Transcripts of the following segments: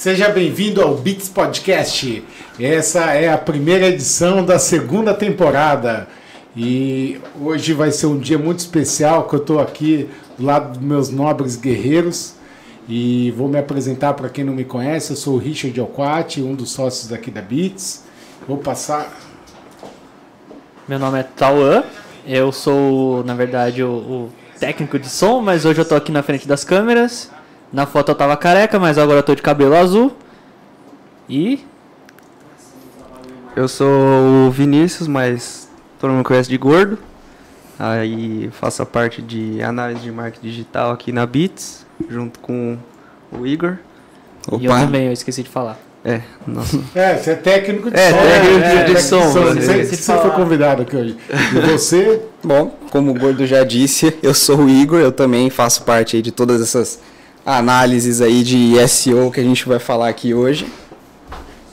Seja bem-vindo ao Bits Podcast. Essa é a primeira edição da segunda temporada. E hoje vai ser um dia muito especial que eu estou aqui do lado dos meus nobres guerreiros. E vou me apresentar para quem não me conhece. Eu sou o Richard Alquati, um dos sócios aqui da Bits. Vou passar. Meu nome é Tauan. Eu sou, na verdade, o, o técnico de som, mas hoje eu estou aqui na frente das câmeras. Na foto eu tava careca, mas agora eu tô de cabelo azul. E. Eu sou o Vinícius, mas todo mundo me conhece de gordo. Aí faço a parte de análise de marketing digital aqui na Bits, junto com o Igor. E eu também, eu esqueci de falar. É, nossa. É, você é técnico de É, som. técnico né? de técnico som, né? Você, Esqueci de você foi falar. convidado aqui hoje. E você? Bom, como o Gordo já disse, eu sou o Igor, eu também faço parte aí de todas essas análises aí de SEO que a gente vai falar aqui hoje.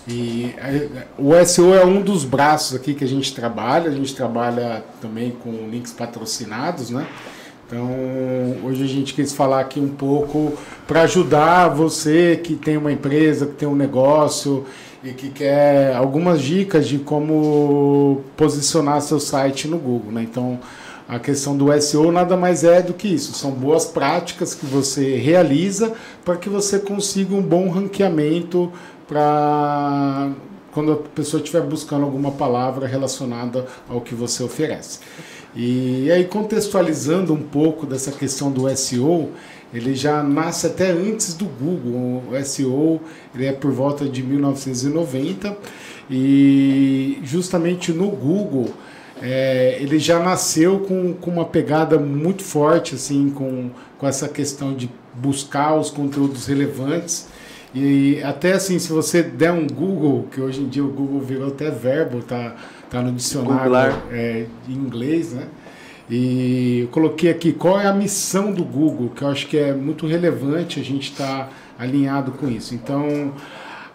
E é, o SEO é um dos braços aqui que a gente trabalha. A gente trabalha também com links patrocinados, né? Então, hoje a gente quis falar aqui um pouco para ajudar você que tem uma empresa, que tem um negócio e que quer algumas dicas de como posicionar seu site no Google, né? Então, a questão do SEO nada mais é do que isso. São boas práticas que você realiza para que você consiga um bom ranqueamento para quando a pessoa estiver buscando alguma palavra relacionada ao que você oferece. E aí, contextualizando um pouco dessa questão do SEO, ele já nasce até antes do Google. O SEO ele é por volta de 1990 e justamente no Google é, ele já nasceu com, com uma pegada muito forte assim com, com essa questão de buscar os conteúdos relevantes. E até assim se você der um Google que hoje em dia o Google virou até verbo tá tá no dicionário é, em inglês né? E eu coloquei aqui qual é a missão do Google que eu acho que é muito relevante a gente estar alinhado com isso. Então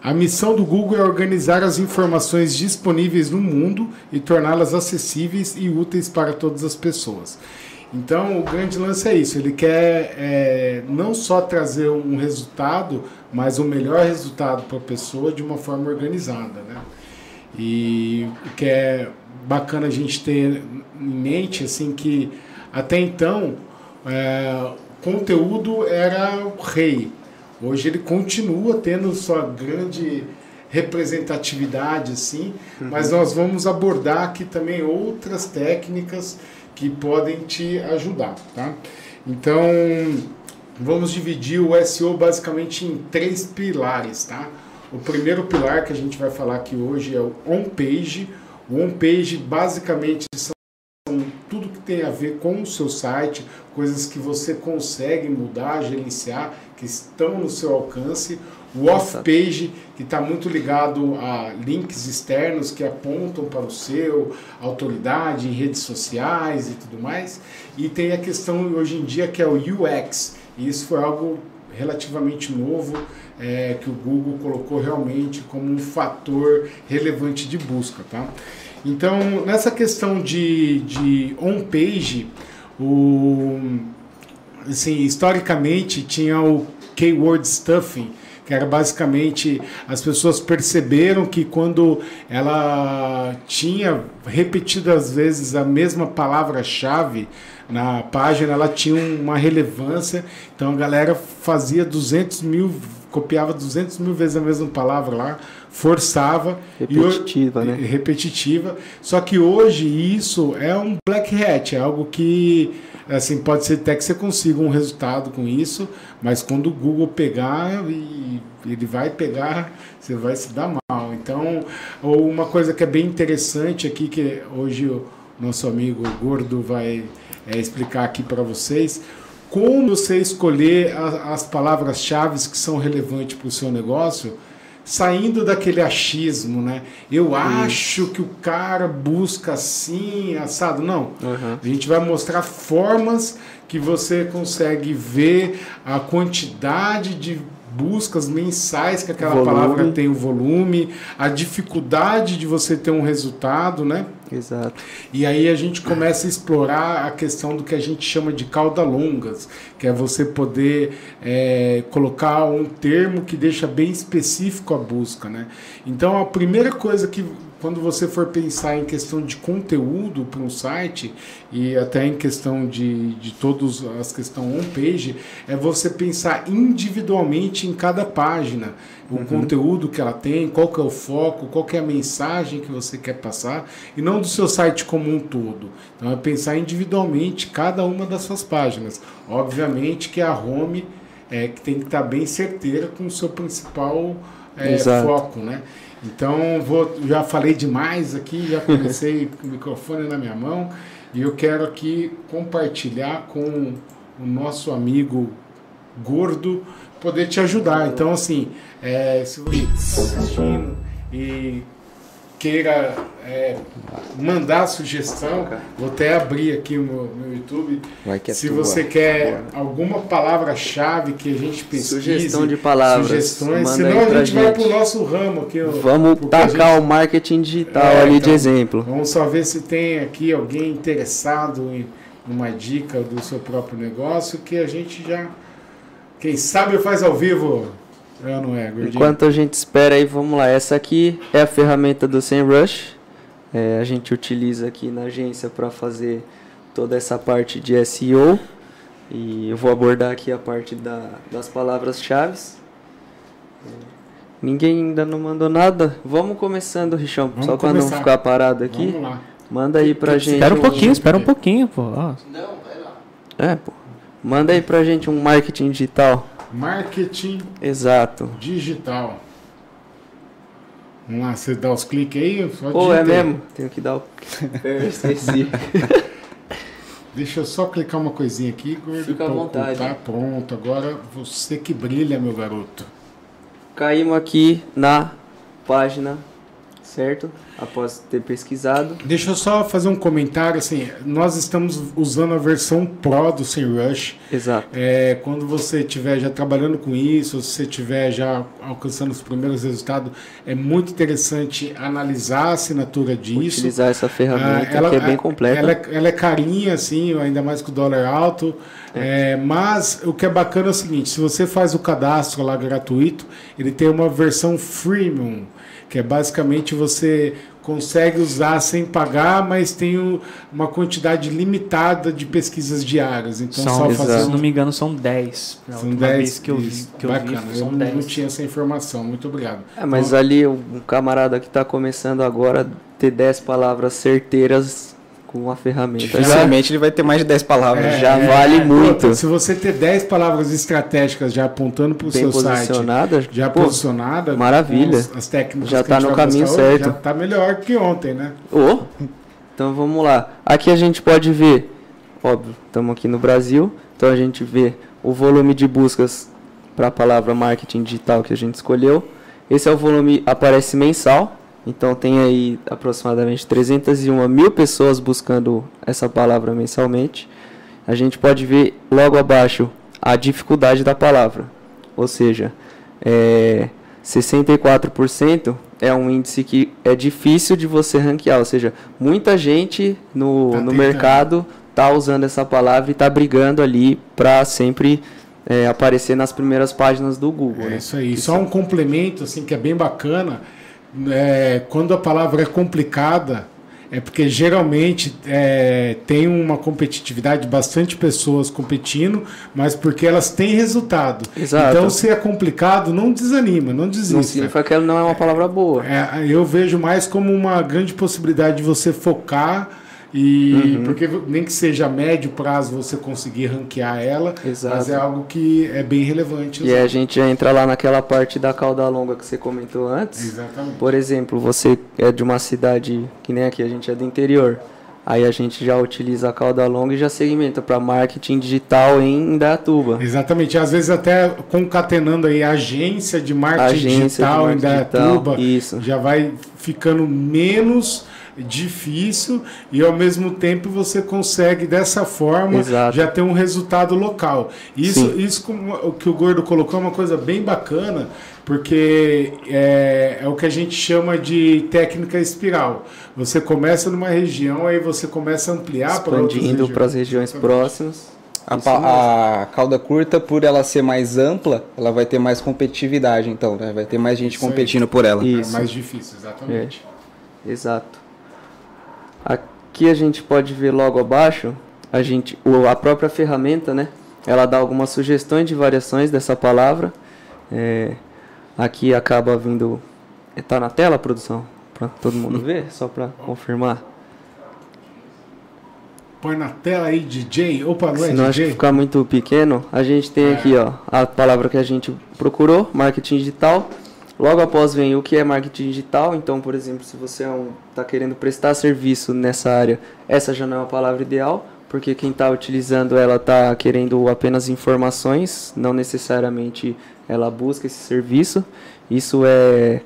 a missão do Google é organizar as informações disponíveis no mundo e torná-las acessíveis e úteis para todas as pessoas. Então, o grande lance é isso: ele quer é, não só trazer um resultado, mas o melhor resultado para a pessoa de uma forma organizada. Né? E o que é bacana a gente ter em mente assim que até então é, conteúdo era o rei. Hoje ele continua tendo sua grande representatividade, assim, mas nós vamos abordar aqui também outras técnicas que podem te ajudar, tá? Então, vamos dividir o SEO basicamente em três pilares, tá? O primeiro pilar que a gente vai falar aqui hoje é o on-page. O on-page basicamente são tem a ver com o seu site, coisas que você consegue mudar, gerenciar, que estão no seu alcance. O off-page, que está muito ligado a links externos que apontam para o seu, autoridade em redes sociais e tudo mais. E tem a questão hoje em dia que é o UX. E isso foi algo relativamente novo é, que o Google colocou realmente como um fator relevante de busca, tá? Então, nessa questão de, de on-page, o, assim, historicamente tinha o keyword stuffing, que era basicamente as pessoas perceberam que quando ela tinha repetidas vezes a mesma palavra-chave na página, ela tinha uma relevância. Então a galera fazia 200 mil, copiava 200 mil vezes a mesma palavra lá, forçava. e Repetitiva, né? repetitiva. Só que hoje isso é um black hat, é algo que assim pode ser até que você consiga um resultado com isso, mas quando o Google pegar e ele vai pegar, você vai se dar mal. Então, ou uma coisa que é bem interessante aqui que hoje o nosso amigo Gordo vai é, explicar aqui para vocês como você escolher a- as palavras-chave que são relevantes para o seu negócio saindo daquele achismo, né? Eu acho que o cara busca assim, assado. Não. Uhum. A gente vai mostrar formas que você consegue ver a quantidade de buscas mensais que aquela Volume. palavra tem o volume, a dificuldade de você ter um resultado, né? Exato. E aí a gente começa a explorar a questão do que a gente chama de cauda longas, que é você poder é, colocar um termo que deixa bem específico a busca, né? Então a primeira coisa que quando você for pensar em questão de conteúdo para um site e até em questão de, de todas as questões on-page, é você pensar individualmente em cada página, o conteúdo que ela tem, qual que é o foco, qual que é a mensagem que você quer passar, e não do seu site como um todo. Então é pensar individualmente cada uma das suas páginas. Obviamente que a home é, que tem que estar bem certeira com o seu principal é, foco, né? Então, vou, já falei demais aqui, já comecei com o microfone na minha mão e eu quero aqui compartilhar com o nosso amigo gordo poder te ajudar. Então, assim, é, se você está assistindo e queira é, mandar sugestão, vou até abrir aqui o meu, meu YouTube. É se tua. você quer alguma palavra-chave que a gente pesquise, Sugestão de palavras, sugestões, senão a pra gente vai gente. pro nosso ramo aqui. Vamos tacar gente- o marketing digital É, ali de então, exemplo. Vamos só ver se tem aqui alguém interessado em uma dica do seu próprio negócio que a gente já. Quem sabe faz ao vivo. É ou não é, gordinho? Enquanto a gente espera aí, vamos lá. Essa aqui é a ferramenta do SEMrush. É, a gente utiliza aqui na agência para fazer toda essa parte de SEO. E eu vou abordar aqui a parte da, das palavras-chave. Ninguém ainda não mandou nada. Vamos começando, Richão, Vamos só para não ficar parado aqui. Vamos lá. Manda aí pra Que- gente. Espera um um- pouquinho, espera um pouquinho, pô. Ó, É, pô. Manda aí pra gente um marketing digital. Marketing Exato. digital. Vamos lá, você dá os cliques aí? Só Pô, é mesmo? Tenho que dar o. Eu esqueci. Deixa eu só clicar uma coisinha aqui, gordo. Fica à pra vontade. ocultar. Pronto, agora você que brilha, meu garoto. Caímos aqui na página, certo? Após ter pesquisado. Deixa eu só fazer um comentário, assim, nós estamos usando a versão Pro do SEMrush. Exato. É, quando você estiver já trabalhando com isso, se você estiver já alcançando os primeiros resultados, é muito interessante analisar a assinatura disso. Utilizar essa ferramenta Ah, que é bem completa. Ela, é- ela é carinha, assim, ainda mais com o dólar alto. É, mas o que é bacana é o seguinte: se você faz o cadastro lá gratuito, ele tem uma versão freemium, que é basicamente você consegue usar sem pagar, mas tem uma quantidade limitada de pesquisas diárias. Então, são, só fazer se não me engano, são 10. A são última 10 vez que eu vi, isso, que eu vi bacana. são eu não- 10. não tinha essa informação. Muito obrigado. É, mas ali o um camarada que está começando agora ter 10 palavras certeiras com a ferramenta. Já, Dificilmente ele vai ter mais de 10 palavras. É, já é, vale é, muito. Se você ter 10 palavras estratégicas já apontando para o seu site, posicionada. já pô, posicionada, maravilha. com as, as técnicas Já tá gente no caminho hoje, certo. Já tá melhor que ontem, né? Ô, Então vamos lá. Aqui a gente pode ver, óbvio, estamos aqui no Brasil, então a gente vê o volume de buscas para a palavra marketing digital que a gente escolheu. Esse é o volume, aparece mensal, então tem aí aproximadamente 301 mil pessoas buscando essa palavra mensalmente. A gente pode ver logo abaixo a dificuldade da palavra, ou seja, é, 64% é um índice que é difícil de você ranquear, ou seja, muita gente no, Tá no mercado está usando essa palavra e está brigando ali para sempre é, aparecer nas primeiras páginas do Google. É né? isso aí. Só um complemento, assim, que é bem bacana. É, quando a palavra é complicada, é porque geralmente é, tem uma competitividade, bastante pessoas competindo, mas porque elas têm resultado. Exato. Então, se é complicado, não desanima, não desista. Não significa que não é uma palavra boa. É, eu vejo mais como uma grande possibilidade de você focar e Uhum. porque nem que seja a médio prazo você conseguir ranquear ela, Exato. mas é algo que é bem relevante. E aí a gente entra lá naquela parte da cauda longa que você comentou antes. Exatamente. Por exemplo, você é de uma cidade que nem aqui, a gente é do interior. Aí a gente já utiliza a cauda longa e já segmenta para marketing digital em Indaiatuba. Exatamente, às vezes até concatenando aí a agência de marketing Agência de digital em marketing Dayatuba, digital, isso. já vai ficando menos difícil e ao mesmo tempo você consegue dessa forma Exato. já ter um resultado local. Isso, Sim. isso como o que o Gordo colocou é uma coisa bem bacana, porque é, é o que a gente chama de técnica espiral. Você começa numa região, aí você começa a ampliar para outras Expandindo para as regiões Exatamente. próximas. A, a cauda curta, por ela ser mais ampla, ela vai ter mais competitividade, então, né? Vai ter mais gente Isso aí. competindo por ela. É Isso. mais difícil, exatamente. Exato. Aqui a gente pode ver logo abaixo, a gente, o- a própria ferramenta, né? Ela dá algumas sugestões de variações dessa palavra. É, aqui acaba vindo, tá na tela a produção para todo mundo ver, só para confirmar. Põe na tela aí, DJ. Opa, não é Se não acho que DJ? ficar muito pequeno, a gente tem É. aqui, ó, a palavra que a gente procurou, marketing digital. Logo após vem o que é marketing digital. Então, por exemplo, se você é um, tá querendo prestar serviço nessa área, essa já não é uma palavra ideal, porque quem está utilizando ela está querendo apenas informações, não necessariamente ela busca esse serviço. Isso é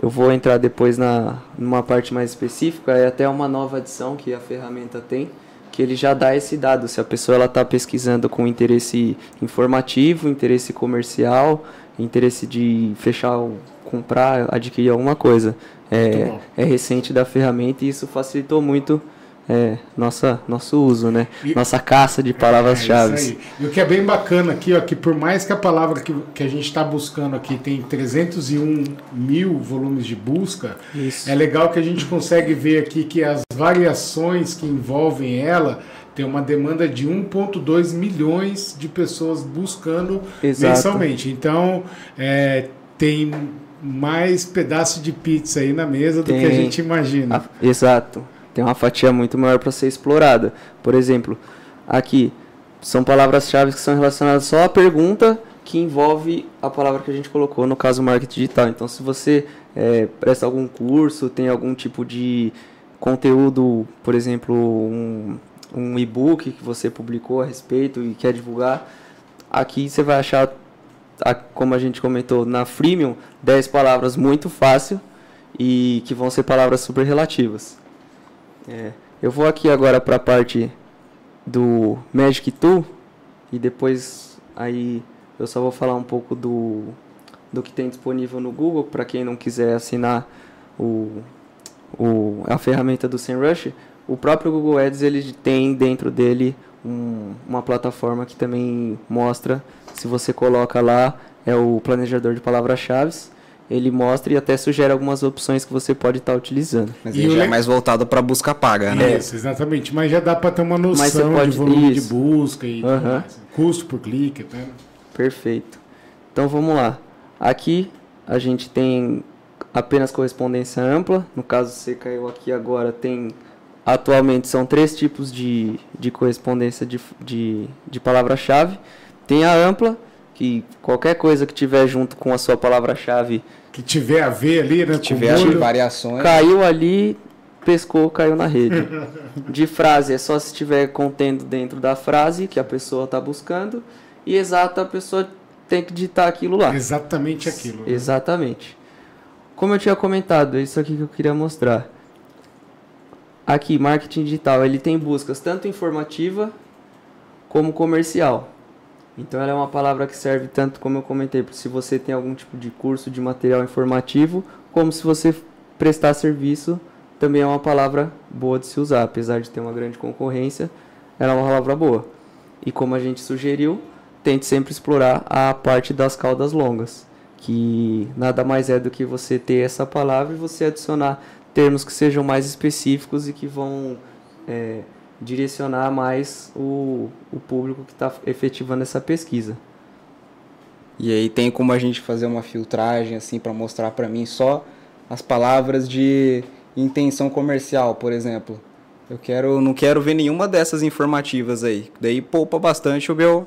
eu vou entrar depois na numa parte mais específica, é até uma nova adição que a ferramenta tem, que ele já dá esse dado, se a pessoa ela está pesquisando com interesse informativo, interesse comercial, interesse de fechar, comprar, adquirir alguma coisa. É, é recente da ferramenta e isso facilitou muito é, nossa, nosso uso, né? E- Nossa caça de É palavras-chave. aí. E o que é bem bacana aqui, ó, que por mais que a palavra que, que a gente está buscando aqui tem 301 mil volumes de busca, Isso. é legal que a gente consegue ver aqui que as variações que envolvem ela tem uma demanda de 1,2 milhões de pessoas buscando Exato. mensalmente. Então, é, tem mais pedaço de pizza aí na mesa do que a Tem. gente imagina. A- exato. Tem uma fatia muito maior para ser explorada. Por exemplo, aqui são palavras-chave que são relacionadas só à pergunta que envolve a palavra que a gente colocou, no caso marketing digital. Então, se você é, presta algum curso, tem algum tipo de conteúdo, por exemplo, um, um e-book que você publicou a respeito e quer divulgar, aqui você vai achar, como a gente comentou, na Freemium, 10 palavras muito fácil e que vão ser palavras super relativas. É, eu vou aqui agora para a parte do Magic Tool e depois aí eu só vou falar um pouco do, do que tem disponível no Google para quem não quiser assinar o, o, a ferramenta do SEMrush. O próprio Google Ads ele tem dentro dele um- uma plataforma que também mostra se você coloca lá é o planejador de palavras-chave. Ele mostra e até sugere algumas opções que você pode estar utilizando. Mas E ele já é mais voltado para busca paga, né? Isso, exatamente. Mas já dá para ter uma noção pode- de volume isso. de busca e custo por clique. Tá? Perfeito. Então vamos lá. Aqui a gente tem apenas correspondência ampla. No caso, você caiu aqui agora, tem. Atualmente são três tipos de, de correspondência de, de, de palavra-chave. Tem a ampla, que qualquer coisa que tiver junto com a sua palavra-chave Que tiver a ver ali, né? Com tiver molho. variações. caiu ali, pescou, caiu na rede. De frase é só se estiver contendo dentro da frase que a pessoa está buscando. E exata a pessoa tem que digitar aquilo lá. Exatamente aquilo. né? Exatamente. Como eu tinha comentado, é isso aqui que eu queria mostrar. Aqui, marketing digital, ele tem buscas tanto informativa como comercial. Então ela é uma palavra que serve tanto, como eu comentei, se você tem algum tipo de curso de material informativo, como se você prestar serviço, também é uma palavra boa de se usar, apesar de ter uma grande concorrência, ela é uma palavra boa. E como a gente sugeriu, tente sempre explorar a parte das caudas longas, que nada mais é do que você ter essa palavra e você adicionar termos que sejam mais específicos e que vão é, direcionar mais o, o público que está efetivando essa pesquisa. E aí tem como a gente fazer uma filtragem assim para mostrar para mim só as palavras de intenção comercial, por exemplo. Eu quero, não quero ver nenhuma dessas informativas aí. Daí poupa bastante o meu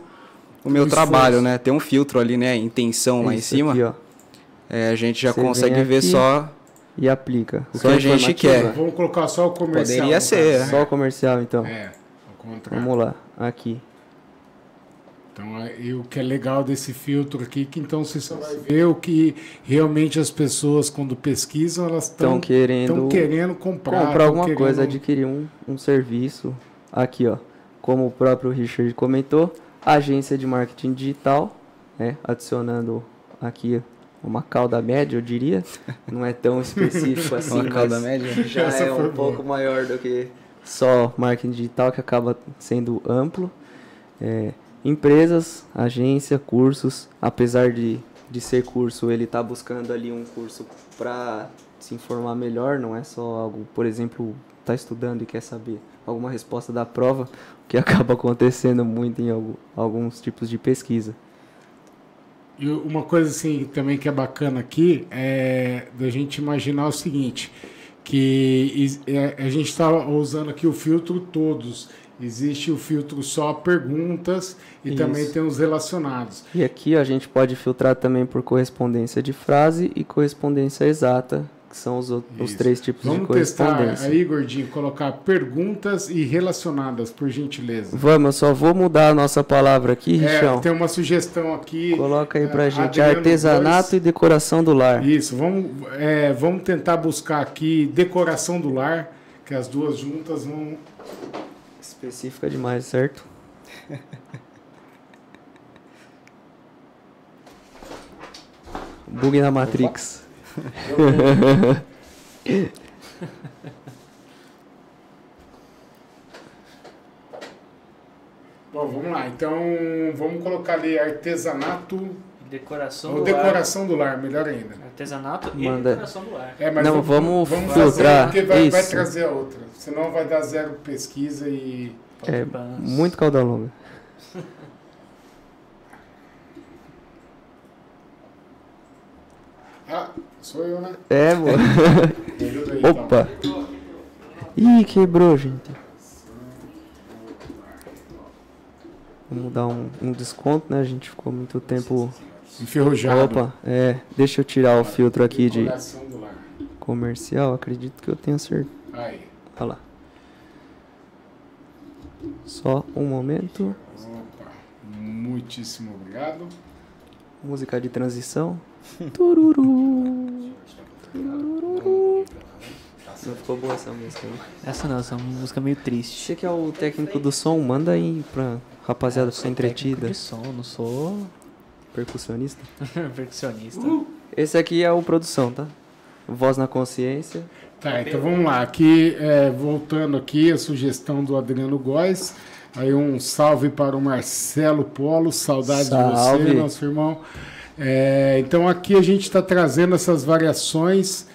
o meu trabalho, né? Tem um filtro ali, né? Intenção lá em cima. aqui, É, a gente já Você consegue ver só e aplica. O Só que a gente quer. Vamos colocar só o comercial. Poderia ser, caso, Só né? o comercial, então. É, ao contrário. Vamos lá, aqui. Então, aí, o que é legal desse filtro aqui, que então você só vai ver o que realmente as pessoas, quando pesquisam, elas Estão querendo querendo comprar. comprar alguma querendo- coisa, adquirir um, um serviço. Aqui, ó. Como o próprio Richard comentou, agência de marketing digital, né? Adicionando aqui uma cauda média, eu diria. Não é tão específico assim, Uma mas cauda média. já Essa é um boa. pouco maior do que só marketing digital, que acaba sendo amplo. É, empresas, agência, cursos, apesar de, de ser curso, ele está buscando ali um curso para se informar melhor, não é só algo, por exemplo, está estudando e quer saber alguma resposta da prova, o que acaba acontecendo muito em algu- alguns tipos de pesquisa. E uma coisa assim também que é bacana aqui é da gente imaginar o seguinte, que é, a gente está usando aqui o filtro todos. Existe o filtro só perguntas e Isso. também tem os relacionados. E aqui a gente pode filtrar também por correspondência de frase e correspondência exata, que são os, os três tipos de Vamos testar correspondência. aí, Gordinho, colocar perguntas e relacionadas, por gentileza. Vamos, eu só vou mudar a nossa palavra aqui, É, Richão. tem uma sugestão aqui. Coloca aí pra é, gente Adriano artesanato Góes. e decoração do lar. Isso, vamos, é, vamos tentar buscar aqui decoração do lar, que as duas juntas vão. Específica demais, certo? Bug na Matrix. Bom, vamos lá. Então, vamos colocar ali artesanato Decoração ou do lar. decoração do lar, melhor ainda. Artesanato Manda. e decoração do lar. É, mas Não, vamos fazer filtrar. porque vai, vai Isso. trazer a outra. Senão vai dar zero pesquisa e. É muito cauda longa. Ah, sou eu, né? É, então. Opa. Ih, quebrou, gente. Vamos dar um, um desconto, né? A gente ficou muito tempo. Enferrujado. Opa, é. Deixa eu tirar o filtro aqui de comercial. Acredito que eu tenha certeza. Aí. Olha lá. Só um momento. Opa. Muitíssimo obrigado. Música de transição. Tururu. Tururu. Não ficou boa essa música, né? Essa não, essa é uma música meio triste. Você que é o técnico do som, manda aí pra rapaziada ficar Técnico entretida. de som, não sou Percussionista. percussionista. Esse aqui é o produção, tá? Voz na consciência. Tá, então vamos lá. Aqui, é, voltando aqui, a sugestão do Adriano Góes. Aí um salve para o Marcelo Polo, saudade de Salve. você, nosso irmão. É, então aqui a gente está trazendo essas variações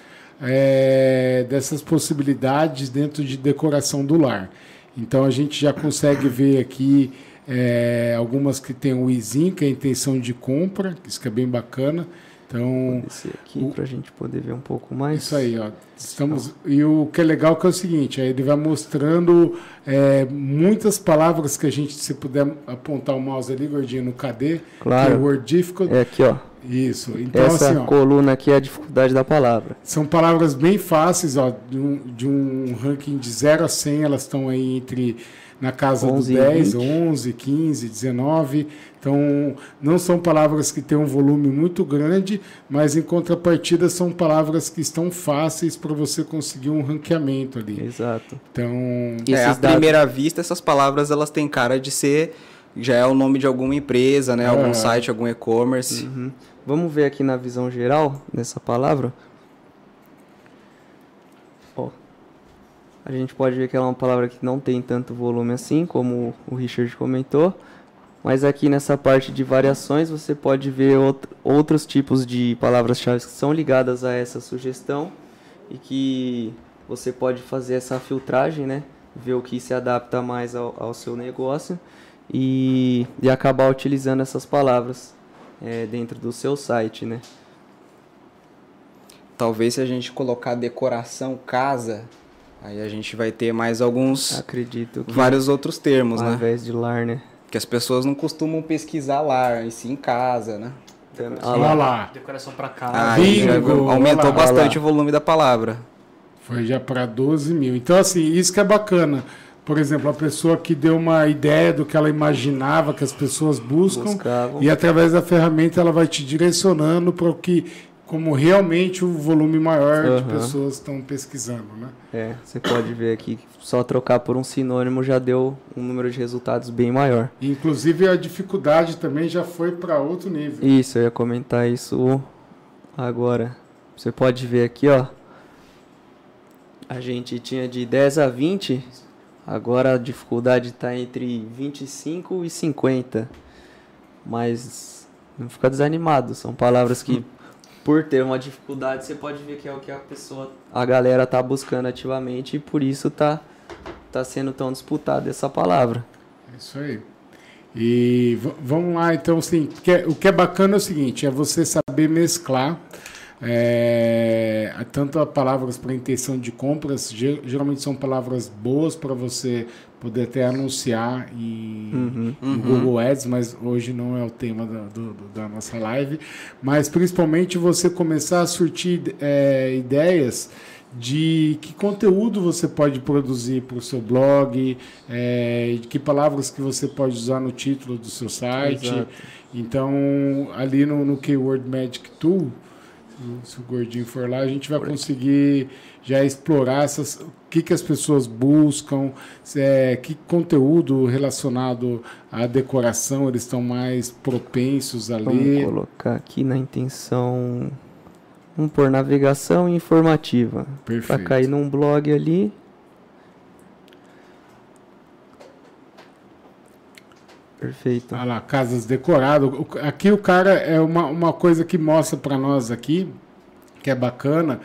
é, dessas possibilidades dentro de decoração do lar. Então a gente já consegue ver aqui é, algumas que tem o izinho, que é a intenção de compra, isso que é bem bacana. Então aqui O- pra gente poder ver um pouco mais. isso aí, ó. Estamos, e o que é legal que é o seguinte, ele vai mostrando é, muitas palavras que a gente, se puder apontar o mouse ali, gordinho, no KD, Claro. que é o Word Difficult. É aqui, ó. Isso. Então, Essa assim, ó, coluna aqui é a dificuldade da palavra. são palavras bem fáceis, ó, de um, de um ranking de 0 a 100, elas estão aí entre na casa 11 e do 10, 20. 11, 15, 19. Então, não são palavras que têm um volume muito grande, mas em contrapartida são palavras que estão fáceis para você conseguir um ranqueamento ali. Exato. Então, E É, à primeira vista, essas palavras elas têm cara de ser já é o nome de alguma empresa, né? Algum É. site, algum e-commerce. Uhum. Vamos ver aqui na visão geral dessa palavra. Ó. A gente pode ver que ela é uma palavra que não tem tanto volume assim, como o Richard comentou. Mas aqui nessa parte de variações você pode ver out- outros tipos de palavras-chave que são ligadas a essa sugestão e que você pode fazer essa filtragem, né? Ver o que se adapta mais ao, ao seu negócio e, e acabar utilizando essas palavras é, dentro do seu site, né? Talvez se a gente colocar decoração casa, aí a gente vai ter mais alguns, Acredito que vários outros termos, ao né? invés de lar, né? Que as pessoas não costumam pesquisar lá, e sim casa, né? Olha Ah lá. lá. Decoração pra Ah, casa. aí já bingo, aumentou lá, bastante o volume da palavra. Foi já para 12 mil. Então, assim, isso que é bacana. por exemplo, a pessoa que deu uma ideia do que ela imaginava que as pessoas buscam Buscavam. e através da ferramenta ela vai te direcionando para o que como realmente o volume maior de Aham. pessoas estão pesquisando, né? É, você pode ver aqui, que só trocar por um sinônimo já deu um número de resultados bem maior. Inclusive a dificuldade também já foi para outro nível. Isso, eu ia comentar isso agora. Você pode ver aqui, ó. A gente tinha de 10 a 20, agora a dificuldade está entre 25 e 50. Mas não fica desanimado, são palavras que por ter uma dificuldade, você pode ver que é o que a pessoa, a galera tá buscando ativamente e por isso tá tá sendo tão disputada essa palavra. É isso aí. E vamos lá, então, assim, é- o que é bacana é o seguinte, é você saber mesclar é, a- tanto as palavras para intenção de compras, ge- geralmente são palavras boas para você poder até anunciar em, Uhum. no Google Ads, mas hoje não é o tema da, do- da nossa live. Mas principalmente você começar a surtir é, ideias de que conteúdo você pode produzir para o seu blog, é, de que palavras que você pode usar no título do seu site. Exato. Então, ali no, no Keyword Magic Tool, se- o gordinho for lá, a gente vai conseguir já explorar essas, o que, que as pessoas buscam, é, que conteúdo relacionado à decoração eles estão mais propensos a Vamos ler. colocar aqui na intenção. Vamos pôr navegação informativa. Para cair num blog ali. Perfeito. Ah lá, casas decoradas. Aqui o cara é uma, uma coisa que mostra para nós aqui, que é bacana,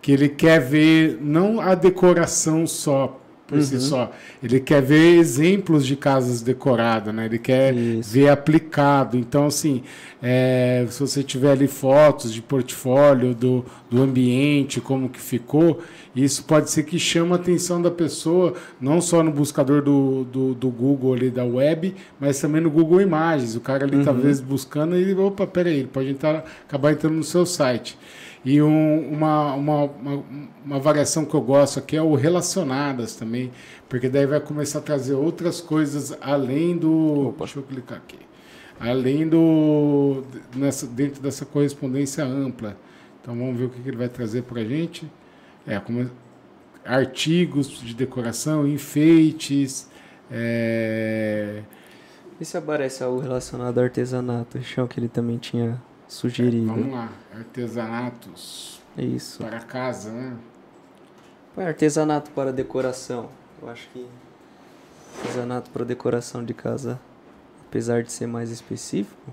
que ele quer ver não a decoração só por si só, ele quer ver exemplos de casas decoradas, né? Ele quer Isso. ver aplicado. Então, assim, é, se você tiver ali fotos de portfólio do, do ambiente, como que ficou, isso pode ser que chama a atenção da pessoa, não só no buscador do, do, do Google ali da web, mas também no Google Imagens. O cara ali talvez buscando e opa, peraí, ele pode entrar, acabar entrando no seu site. E um- uma, uma, uma, uma variação que eu gosto aqui é o relacionadas também, porque daí vai começar a trazer outras coisas além do. Deixa eu clicar aqui. Além do. Nessa, dentro dessa correspondência ampla. Então vamos ver o que, que ele vai trazer para a gente. É, como artigos de decoração, enfeites. é, E se aparece algo relacionado ao artesanato? Chão que ele também tinha sugerido. vamos lá, artesanatos Isso. para casa, né? Artesanato para decoração. Eu acho que artesanato para decoração de casa, apesar de ser mais específico,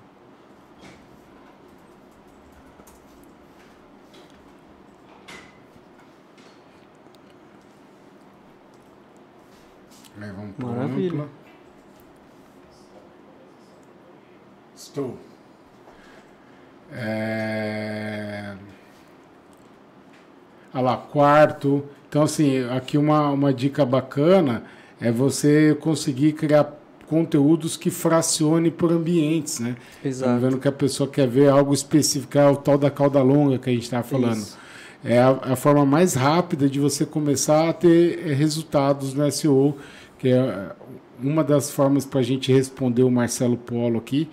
Aí vamos Maravilha. Estou. É... Olha lá, quarto. Então, assim, aqui uma, uma dica bacana é você conseguir criar conteúdos que fracione por ambientes, né? Exato. vendo que a pessoa quer ver algo específico, é o tal da cauda longa que a gente estava falando. Isso. É a, a forma mais rápida de você começar a ter eh, resultados no SEO, que é uma das formas para a gente responder o Marcelo Polo aqui.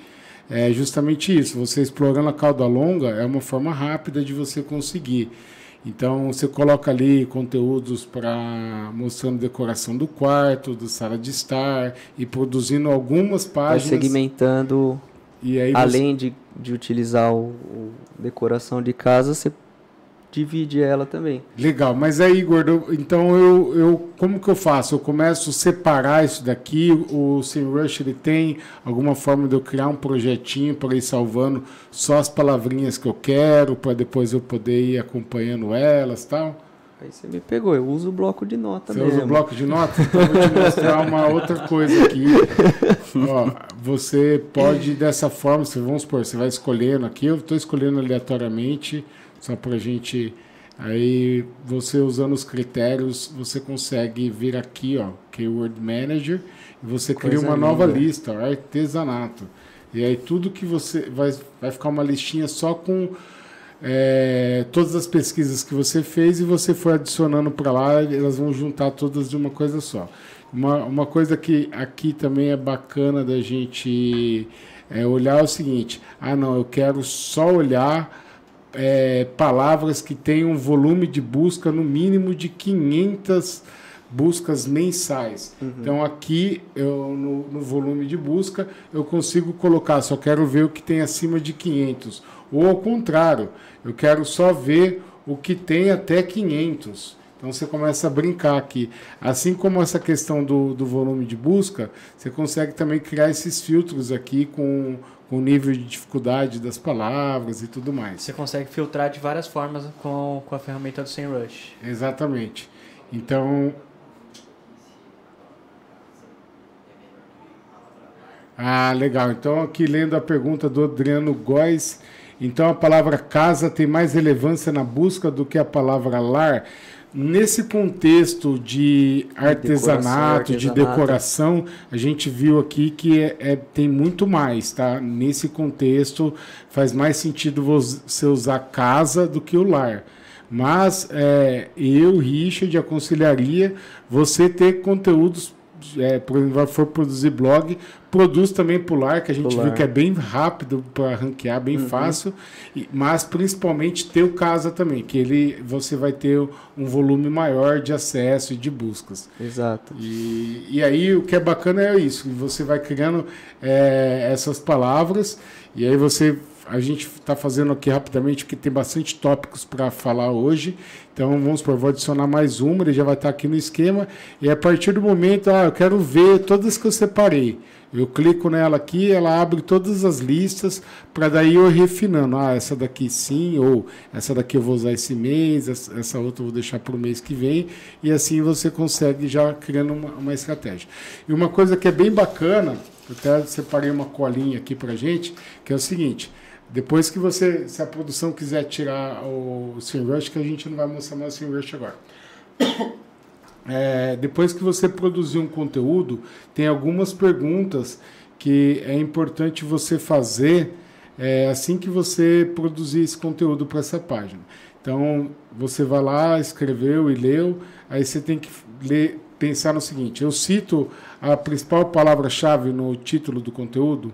É justamente isso. Você explorando a cauda longa é uma forma rápida de você conseguir. Então você coloca ali conteúdos para mostrando decoração do quarto, do sala de estar e produzindo algumas Vai páginas. segmentando, E aí você- além de, de utilizar o, o decoração de casa, você divide ela também. Legal, mas aí, Gordo, então eu, eu como que eu faço? Eu começo a separar isso daqui, o SEMrush ele tem alguma forma de eu criar um projetinho para ir salvando só as palavrinhas que eu quero, para depois eu poder ir acompanhando elas tal? Aí você me pegou, eu uso o bloco de nota Você mesmo. usa o bloco de notas? Então eu vou te mostrar uma outra coisa aqui. Ó, você pode dessa forma, você, vamos supor, você vai escolhendo aqui, eu estou escolhendo aleatoriamente, só para a gente. Aí você usando os critérios, você consegue vir aqui, ó, Keyword Manager, e você cria Coisa uma nova linda. lista, ó, artesanato. E aí tudo que você. Vai, vai ficar uma listinha só com é, todas as pesquisas que você fez e você foi adicionando para lá, elas vão juntar todas de uma coisa só. Uma, uma coisa que aqui também é bacana da gente é, olhar é o seguinte: ah, não, eu quero só olhar é, palavras que tenham um volume de busca no mínimo de 500 buscas mensais. Uhum. Então aqui eu, no, no, volume de busca eu consigo colocar, só quero ver o que tem acima de 500. Ou ao contrário, eu quero só ver o que tem até 500. Então você começa a brincar aqui. Assim como essa questão do, do volume de busca, você consegue também criar esses filtros aqui com, com o nível de dificuldade das palavras e tudo mais. Você consegue filtrar de várias formas com, com a ferramenta do SEMrush. Exatamente. Então. Ah, legal. Então, aqui lendo a pergunta do Adriano Góes. Então, a palavra casa tem mais relevância na busca do que a palavra lar? Nesse contexto de artesanato, de decoração, a gente viu aqui que é, é, tem muito mais, tá? Nesse contexto, faz mais sentido você usar casa do que o lar. Mas é, eu, Richard, aconselharia você ter conteúdos é, for produzir blog, produz também Pular, que a gente Pular. viu que é bem rápido para ranquear, bem uhum. fácil, mas principalmente ter o Casa também, que ele você vai ter um volume maior de acesso e de buscas. Exato. E, e aí o que é bacana é isso, você vai criando é, essas palavras e aí você a gente está fazendo aqui rapidamente, porque tem bastante tópicos para falar hoje. Então, vamos supor, vou adicionar mais uma, ele já vai estar tá aqui no esquema. E a partir do momento, ah, eu quero ver todas que eu separei. Eu clico nela aqui, ela abre todas as listas, para daí eu refinando. Ah, essa daqui sim, ou essa daqui eu vou usar esse mês, essa outra eu vou deixar para o mês que vem. E assim você consegue já criando uma, uma estratégia. E uma coisa que é bem bacana, eu até separei uma colinha aqui para gente, que é o seguinte. Depois que você, se a produção quiser tirar o SEMrush, que a gente não vai mostrar mais o SEMrush agora. É, depois que você produzir um conteúdo, tem algumas perguntas que é importante você fazer é, assim que você produzir esse conteúdo para essa página. Então, você vai lá, escreveu e leu, aí você tem que ler, pensar no seguinte: eu cito a principal palavra-chave no título do conteúdo,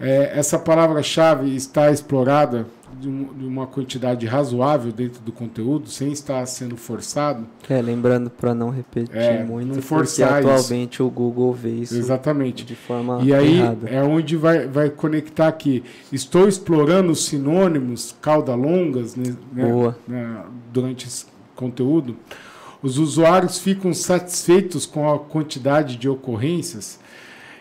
é, essa palavra-chave está explorada de, uma quantidade razoável dentro do conteúdo, sem estar sendo forçado. É, lembrando para não repetir é, muito, não forçar porque atualmente isso. o Google vê isso Exatamente. de forma E aí errada. é onde vai, vai conectar aqui. Estou explorando os sinônimos cauda-longas né, né, né, durante esse conteúdo. Os usuários ficam satisfeitos com a quantidade de ocorrências.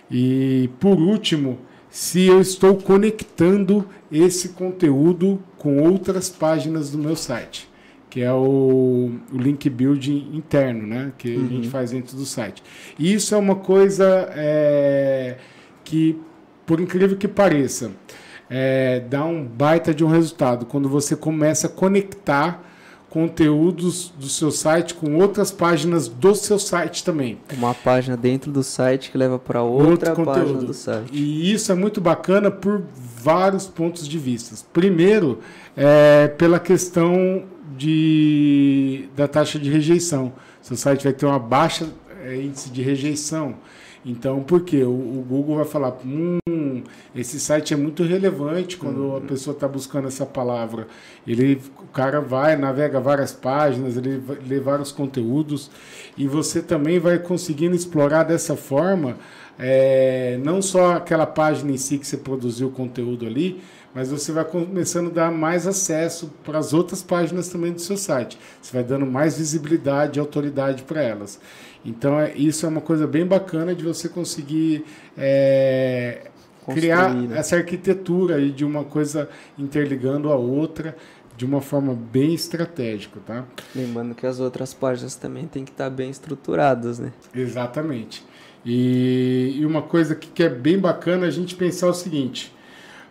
E, por último, se eu estou conectando esse conteúdo com outras páginas do meu site, que é o, o link building interno, né? Que uhum. a gente uhum. faz dentro do site. E isso é uma coisa é, que, por incrível que pareça, é, dá um baita de um resultado quando você começa a conectar conteúdos do seu site com outras páginas do seu site também. Uma página dentro do site que leva para outra página do site. E isso é muito bacana por vários pontos de vista. Primeiro, é, pela questão de, da taxa de rejeição. Seu site vai ter uma baixa é, índice de rejeição. Então, por quê? O, o Google vai falar, hum, esse site é muito relevante quando uhum. a pessoa está buscando essa palavra. Ele, o cara vai, navega várias páginas, ele lê vários conteúdos e você também vai conseguindo explorar dessa forma é, não só aquela página em si que você produziu o conteúdo ali, mas você vai começando a dar mais acesso para as outras páginas também do seu site. Você vai dando mais visibilidade e autoridade para elas. Então, é, isso é uma coisa bem bacana de você conseguir é, criar né? essa arquitetura aí de uma coisa interligando a outra de uma forma bem estratégica, tá? Lembrando que as outras páginas também tem que estar bem estruturadas, né? Exatamente. E, e uma coisa que, que, é bem bacana a gente pensar o seguinte: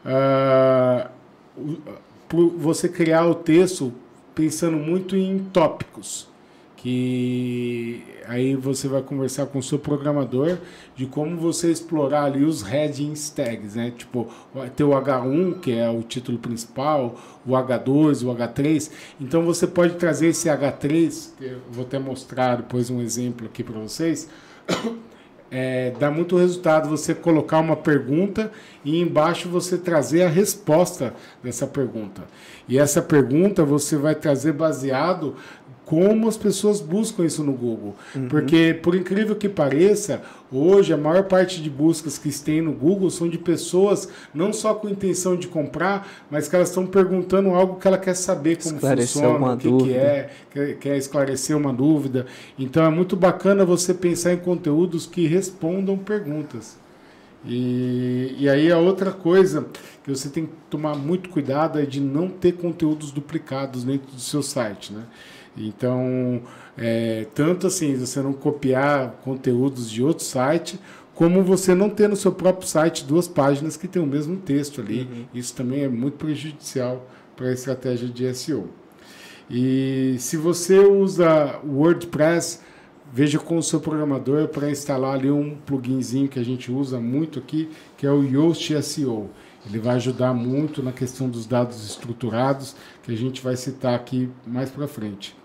uh, você criar o texto pensando muito em tópicos que aí você vai conversar com o seu programador de como você explorar ali os heading tags, né? Tipo, ter o H1, que é o título principal, o H2, o H3. Então você pode trazer esse H3, que eu vou até mostrar depois um exemplo aqui para vocês. é, dá muito resultado você colocar uma pergunta e embaixo você trazer a resposta dessa pergunta. E essa pergunta você vai trazer baseado como as pessoas buscam isso no Google. Uhum. Porque, por incrível que pareça, hoje a maior parte de buscas que tem no Google são de pessoas não só com intenção de comprar, mas que elas estão perguntando algo que ela quer saber como funciona, o que, que é, quer, quer esclarecer uma dúvida. Então é muito bacana você pensar em conteúdos que respondam perguntas. E, e aí a outra coisa que você tem que tomar muito cuidado é de não ter conteúdos duplicados dentro do seu site, né? Então, é, tanto assim, você não copiar conteúdos de outro site, como você não ter no seu próprio site duas páginas que tem o mesmo texto ali. Uhum. Isso também é muito prejudicial para a estratégia de SEO. E se você usa WordPress, veja com o seu programador para instalar ali um pluginzinho que a gente usa muito aqui, que é o Yoast SEO. Ele vai ajudar muito na questão dos dados estruturados, que a gente vai citar aqui mais para frente.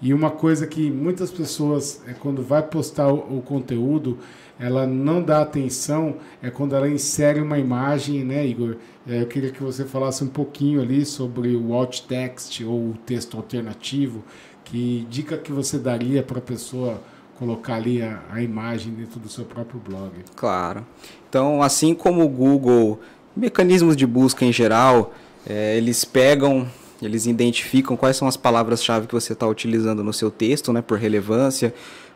E uma coisa que muitas pessoas, é, quando vai postar o, o, conteúdo, ela não dá atenção, é quando ela insere uma imagem, né, Igor? É, eu queria que você falasse um pouquinho ali sobre o alt text ou o texto alternativo, que dica que você daria para a pessoa colocar ali a, a imagem dentro do seu próprio blog? Claro. Então, assim como o Google mecanismos de busca em geral, é, eles pegam, eles identificam quais são as palavras-chave que você está utilizando no seu texto, né, por relevância.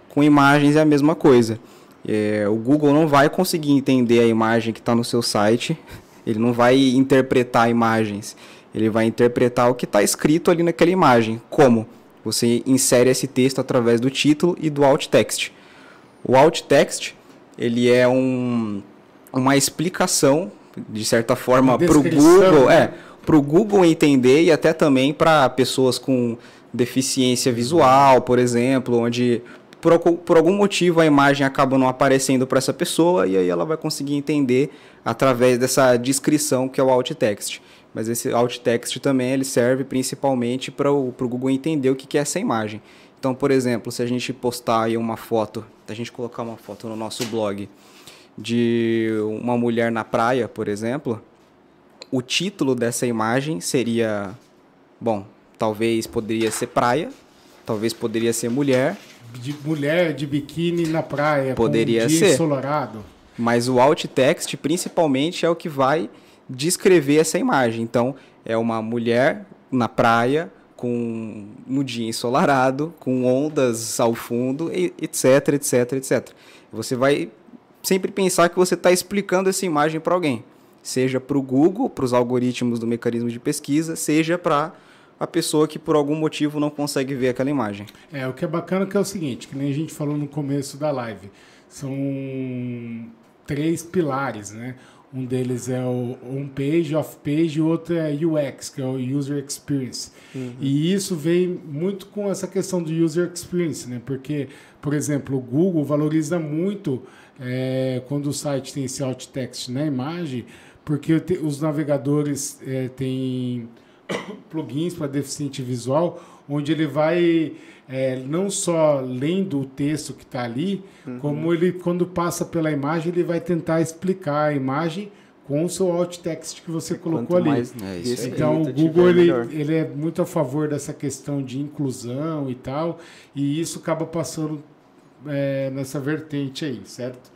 Com imagens é a mesma coisa. É, o Google não vai conseguir entender a imagem que está no seu site, ele não vai interpretar imagens, ele vai interpretar o que está escrito ali naquela imagem. Como? Você insere esse texto através do título e do alt text. O alt text ele é um, uma explicação de certa forma, para o Google, né? é, para o Google entender e até também para pessoas com deficiência visual, por exemplo, onde por, por algum motivo a imagem acaba não aparecendo para essa pessoa e aí ela vai conseguir entender através dessa descrição que é o alt text. Mas esse alt text também ele serve principalmente para o Google entender o que, que é essa imagem. Então, por exemplo, se a gente postar aí uma foto, a gente colocar uma foto no nosso blog de uma mulher na praia, por exemplo, o título dessa imagem seria, bom, talvez poderia ser praia, talvez poderia ser mulher. De mulher de biquíni na praia, poderia um dia ser. ensolarado. Mas o alt text, principalmente, é o que vai descrever essa imagem. Então, é uma mulher na praia com no dia ensolarado, com ondas ao fundo, etc, etc, etc. Você vai sempre pensar que você está explicando essa imagem para alguém, seja para o Google, para os algoritmos do mecanismo de pesquisa, seja para a pessoa que por algum motivo não consegue ver aquela imagem. É, o que é bacana que é o seguinte, que nem a gente falou no começo da live, são três pilares, né? Um deles é o on-page, off-page, e o outro é UX, que é o User Experience. Uhum. E isso vem muito com essa questão do User Experience, né? Porque, por exemplo, o Google valoriza muito é, quando o site tem esse alt text na imagem, porque te, os navegadores é, têm plugins para deficiente visual, onde ele vai é, não só lendo o texto que está ali, uhum. como ele, quando passa pela imagem, ele vai tentar explicar a imagem com o seu alt text que você colocou ali. Mais, é, então o Google ele, ele é muito a favor dessa questão de inclusão e tal, e isso acaba passando é, nessa vertente aí, certo?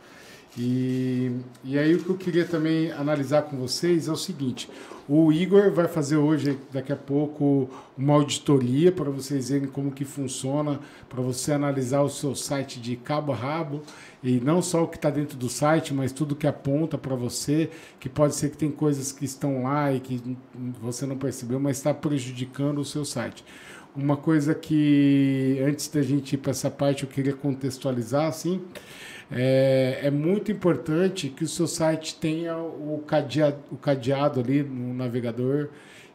E, e aí o que eu queria também analisar com vocês é o seguinte: o Igor vai fazer hoje, daqui a pouco, uma auditoria para vocês verem como que funciona, para você analisar o seu site de cabo a rabo, e não só o que está dentro do site, mas tudo que aponta para você, que pode ser que tem coisas que estão lá e que você não percebeu, mas está prejudicando o seu site. Uma coisa que, antes da gente ir para essa parte, eu queria contextualizar, assim, é, é, muito importante que o seu site tenha o cadeado, o cadeado ali no navegador,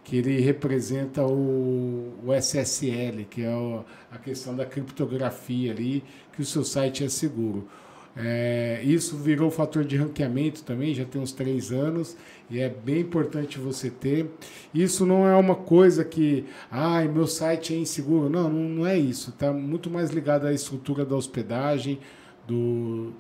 que ele representa o, o SSL, que é o, a questão da criptografia ali, que o seu site é seguro. É, isso virou fator de ranqueamento também, já tem uns três anos, e é bem importante você ter. Isso não é uma coisa que, ai, meu site é inseguro. Não, não, não é isso. Está muito mais ligado à estrutura da hospedagem, do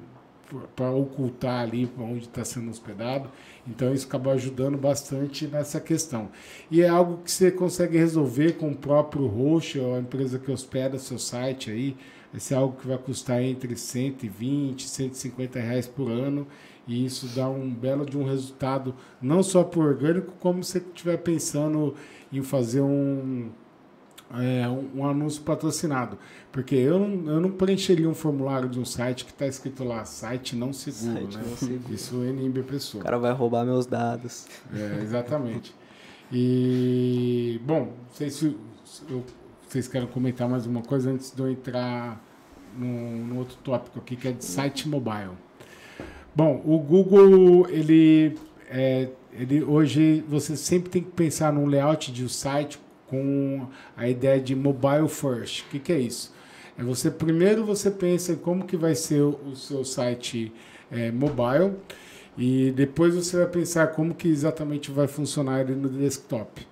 para ocultar ali onde está sendo hospedado. Então isso acaba ajudando bastante nessa questão. E é algo que você consegue resolver com o próprio host ou a empresa que hospeda seu site aí. Esse é algo que vai custar entre 120 e 150 reais por ano. E isso dá um belo de um resultado, não só por orgânico, como se você estiver pensando em fazer um, é, um, um, anúncio patrocinado. Porque eu não, eu não preencheria um formulário de um site que está escrito lá, site não seguro. Site né? não seguro. Isso inibe a pessoa. O cara vai roubar meus dados. É, exatamente. E, bom, não sei se eu, vocês querem comentar mais uma coisa antes de eu entrar no, outro tópico aqui, que é de site mobile. Bom, o Google, ele, é, ele hoje, você sempre tem que pensar num layout de um site com a ideia de mobile first. O que, que é isso? É você primeiro você pensa em como que vai ser o, seu site é, mobile e depois você vai pensar como que exatamente vai funcionar ele no desktop.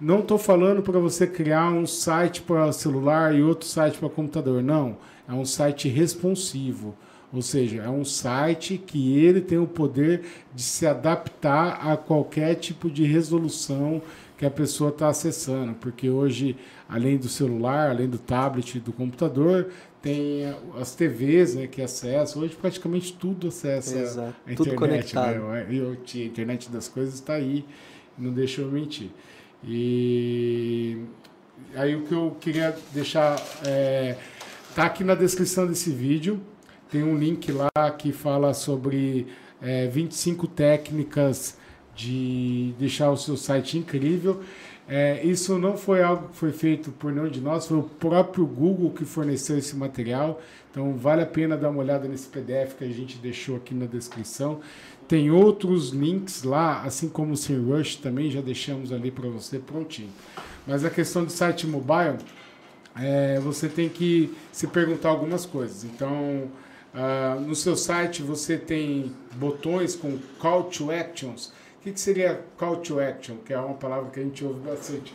Não estou falando para você criar um site para celular e outro site para computador. Não, é um site responsivo. Ou seja, é um site que ele tem o poder de se adaptar a qualquer tipo de resolução que a pessoa está acessando, porque hoje, além do celular, além do tablet, do computador, tem as TVs né, que acessam. Hoje praticamente tudo acessa Exato. a internet. Tudo conectado. Né? A internet das coisas está aí, não deixa eu mentir. E aí o que eu queria deixar é, tá aqui na descrição desse vídeo. Tem um link lá que fala sobre é, 25 técnicas de deixar o seu site incrível. É, isso não foi algo que foi feito por nenhum de nós, foi o próprio Google que forneceu esse material. Então vale a pena dar uma olhada nesse PDF que a gente deixou aqui na descrição. Tem outros links lá, assim como o SEMrush também já deixamos ali para você prontinho. Mas a questão do site mobile, é, você tem que se perguntar algumas coisas. Então, uh, no seu site você tem botões com call to actions que, que seria call to action, que é uma palavra que a gente ouve bastante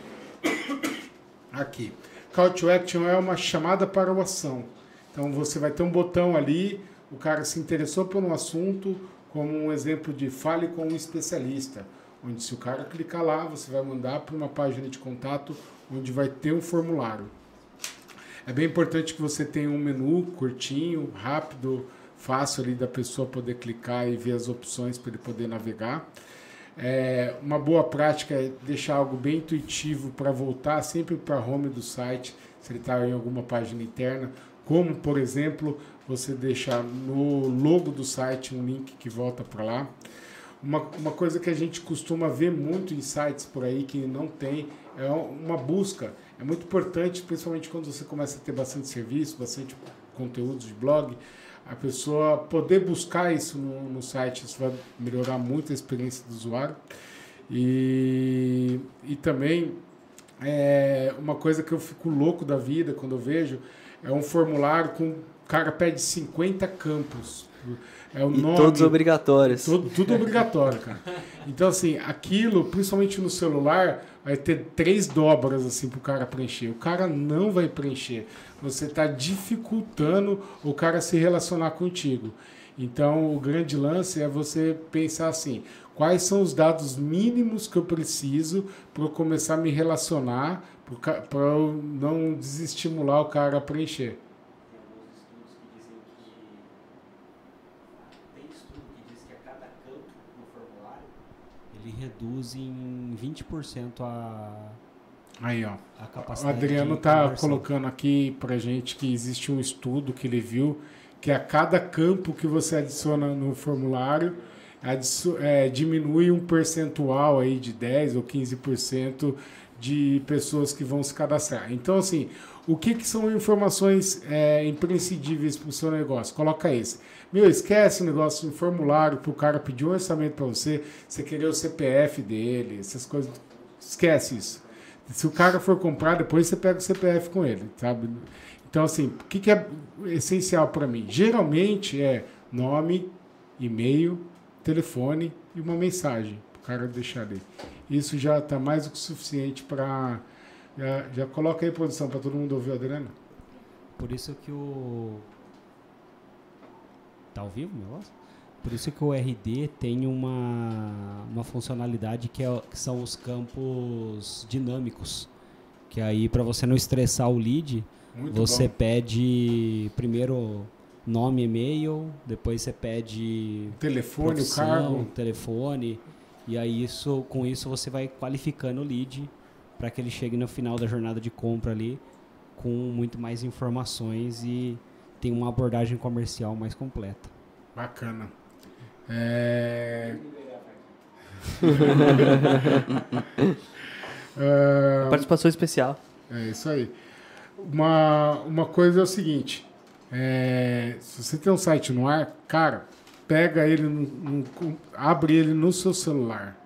aqui? Call to action é uma chamada para uma ação. Então você vai ter um botão ali, o cara se interessou por um assunto, como um exemplo de fale com um especialista, onde se o cara clicar lá, você vai mandar para uma página de contato onde vai ter um formulário. É bem importante que você tenha um menu curtinho, rápido, fácil ali da pessoa poder clicar e ver as opções para ele poder navegar. É, uma boa prática é deixar algo bem intuitivo para voltar sempre para a home do site, se ele está em alguma página interna, como por exemplo você deixar no logo do site um link que volta para lá. Uma, uma coisa que a gente costuma ver muito em sites por aí que não tem é uma busca. É muito importante, principalmente quando você começa a ter bastante serviço, bastante conteúdos de blog, a pessoa poder buscar isso no, no site, isso vai melhorar muito a experiência do usuário. E, e também é uma coisa que eu fico louco da vida quando eu vejo é um formulário com o cara pede 50 campos. É o e nome, todos obrigatórios. Tudo, tudo obrigatório, cara. Então, assim, aquilo, principalmente no celular, vai ter três dobras assim para o cara preencher. O cara não vai preencher. Você está dificultando o cara se relacionar contigo. Então, o grande lance é você pensar assim: quais são os dados mínimos que eu preciso para eu começar a me relacionar, para eu não desestimular o cara a preencher. ele reduz em 20% a Aí, ó. A capacidade o Adriano tá colocando aqui pra gente que existe um estudo que ele viu que a cada campo que você adiciona no formulário é, diminui um percentual aí de 10 ou 15% de pessoas que vão se cadastrar. Então, assim, o que, que são informações é, imprescindíveis para o seu negócio? Coloca esse. Meu, esquece o negócio de formulário para o cara pedir um orçamento para você, você querer o CPF dele, essas coisas. Esquece isso. Se o cara for comprar, depois você pega o CPF com ele, sabe? Então, assim, o que, que é essencial para mim? Geralmente é nome, e-mail, telefone e uma mensagem para o cara deixar ali. Isso já está mais do que suficiente para. Já, já coloca aí, produção, para todo mundo ouvir o Adriano. Por isso que o Tá ao vivo o negócio? Por isso que o RD tem uma, uma funcionalidade que, é, que são os campos dinâmicos. Que aí, para você não estressar o lead, Muito você bom. pede primeiro nome, e-mail, depois você pede Telefone, o cargo. telefone, e aí isso, com isso você vai qualificando o lead para que ele chegue no final da jornada de compra ali com muito mais informações e tem uma abordagem comercial mais completa. Bacana. É... É, Participação especial. É isso aí. Uma, uma coisa é o seguinte: é, se você tem um site no ar, cara, pega ele, no, no- abre ele no seu celular,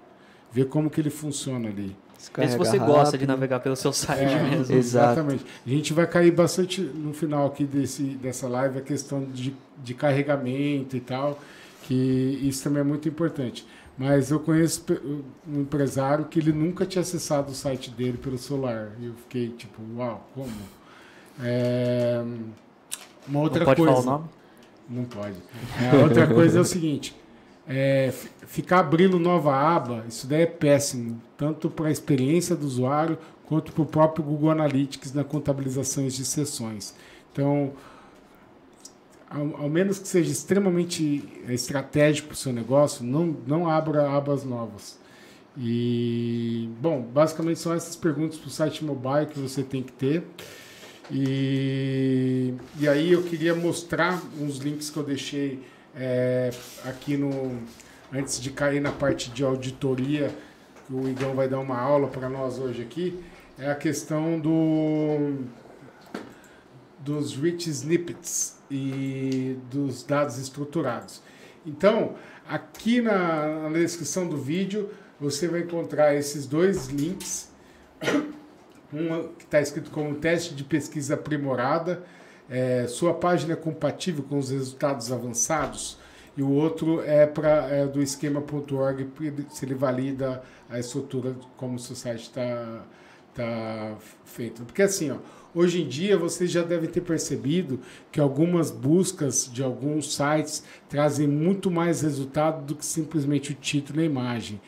vê como que ele funciona ali. Vê se você gosta de rápido. navegar pelo seu site É, mesmo. Exatamente. A gente vai cair bastante no final aqui desse, dessa live a questão de, de carregamento e tal, que isso também é muito importante. Mas eu conheço um empresário que ele nunca tinha acessado o site dele pelo celular. E eu fiquei tipo, uau, como? É, uma outra Não pode coisa. falar o nome? Não pode. É, outra coisa é o seguinte: é, fi- ficar abrindo nova aba, isso daí é péssimo, tanto para a experiência do usuário quanto para o próprio Google Analytics na contabilização de sessões. Então, ao, ao menos que seja extremamente estratégico para o seu negócio, não, não abra abas novas. E, bom, basicamente são essas perguntas para o site mobile que você tem que ter. E, e aí eu queria mostrar uns links que eu deixei é, aqui no. Antes de cair na parte de auditoria, que o Igão vai dar uma aula para nós hoje aqui, é a questão do dos rich snippets e dos dados estruturados. Então, aqui na, na descrição do vídeo, você vai encontrar esses dois links uma que está escrito como teste de pesquisa aprimorada, é, sua página é compatível com os resultados avançados, e o outro é, pra, é do esquema.org, se ele valida a estrutura como o seu site está tá feito. Porque assim, ó, hoje em dia vocês já devem ter percebido que algumas buscas de alguns sites trazem muito mais resultado do que simplesmente o título e a imagem.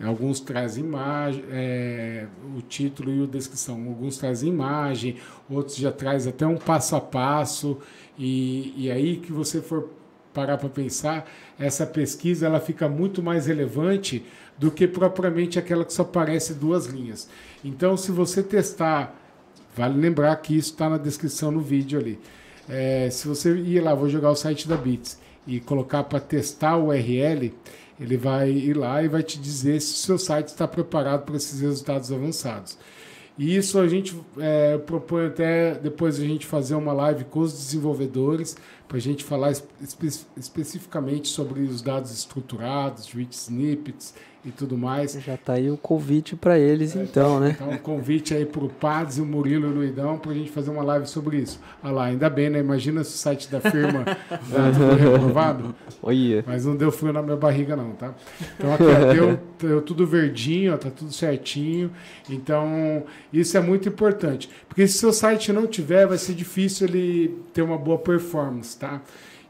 Alguns trazem imagem, é, o título e a descrição. Alguns trazem imagem, outros já traz até um passo a passo. E, e aí que você for parar para pensar, essa pesquisa ela fica muito mais relevante do que propriamente aquela que só aparece duas linhas. Então, se você testar, vale lembrar que isso está na descrição no vídeo ali. É, se você ir lá, vou jogar o site da Bits e colocar para testar o URL, ele vai ir lá e vai te dizer se o seu site está preparado para esses resultados avançados. E isso a gente é, propõe até depois a gente fazer uma live com os desenvolvedores para a gente falar espe especificamente sobre os dados estruturados, rich snippets e tudo mais. Já tá aí o convite para eles, então, né? Então, convite aí para o Pads, o Murilo e o Luidão para a gente fazer uma live sobre isso. Olha lá, ainda bem, né? Imagina se o site da firma dá tudo reprovado. Olha. Mas não deu frio na minha barriga, não, tá? Então aqui, ó, deu, deu tudo verdinho, ó, tá tudo certinho. Então, isso é muito importante. Porque se seu site não tiver, vai ser difícil ele ter uma boa performance, tá?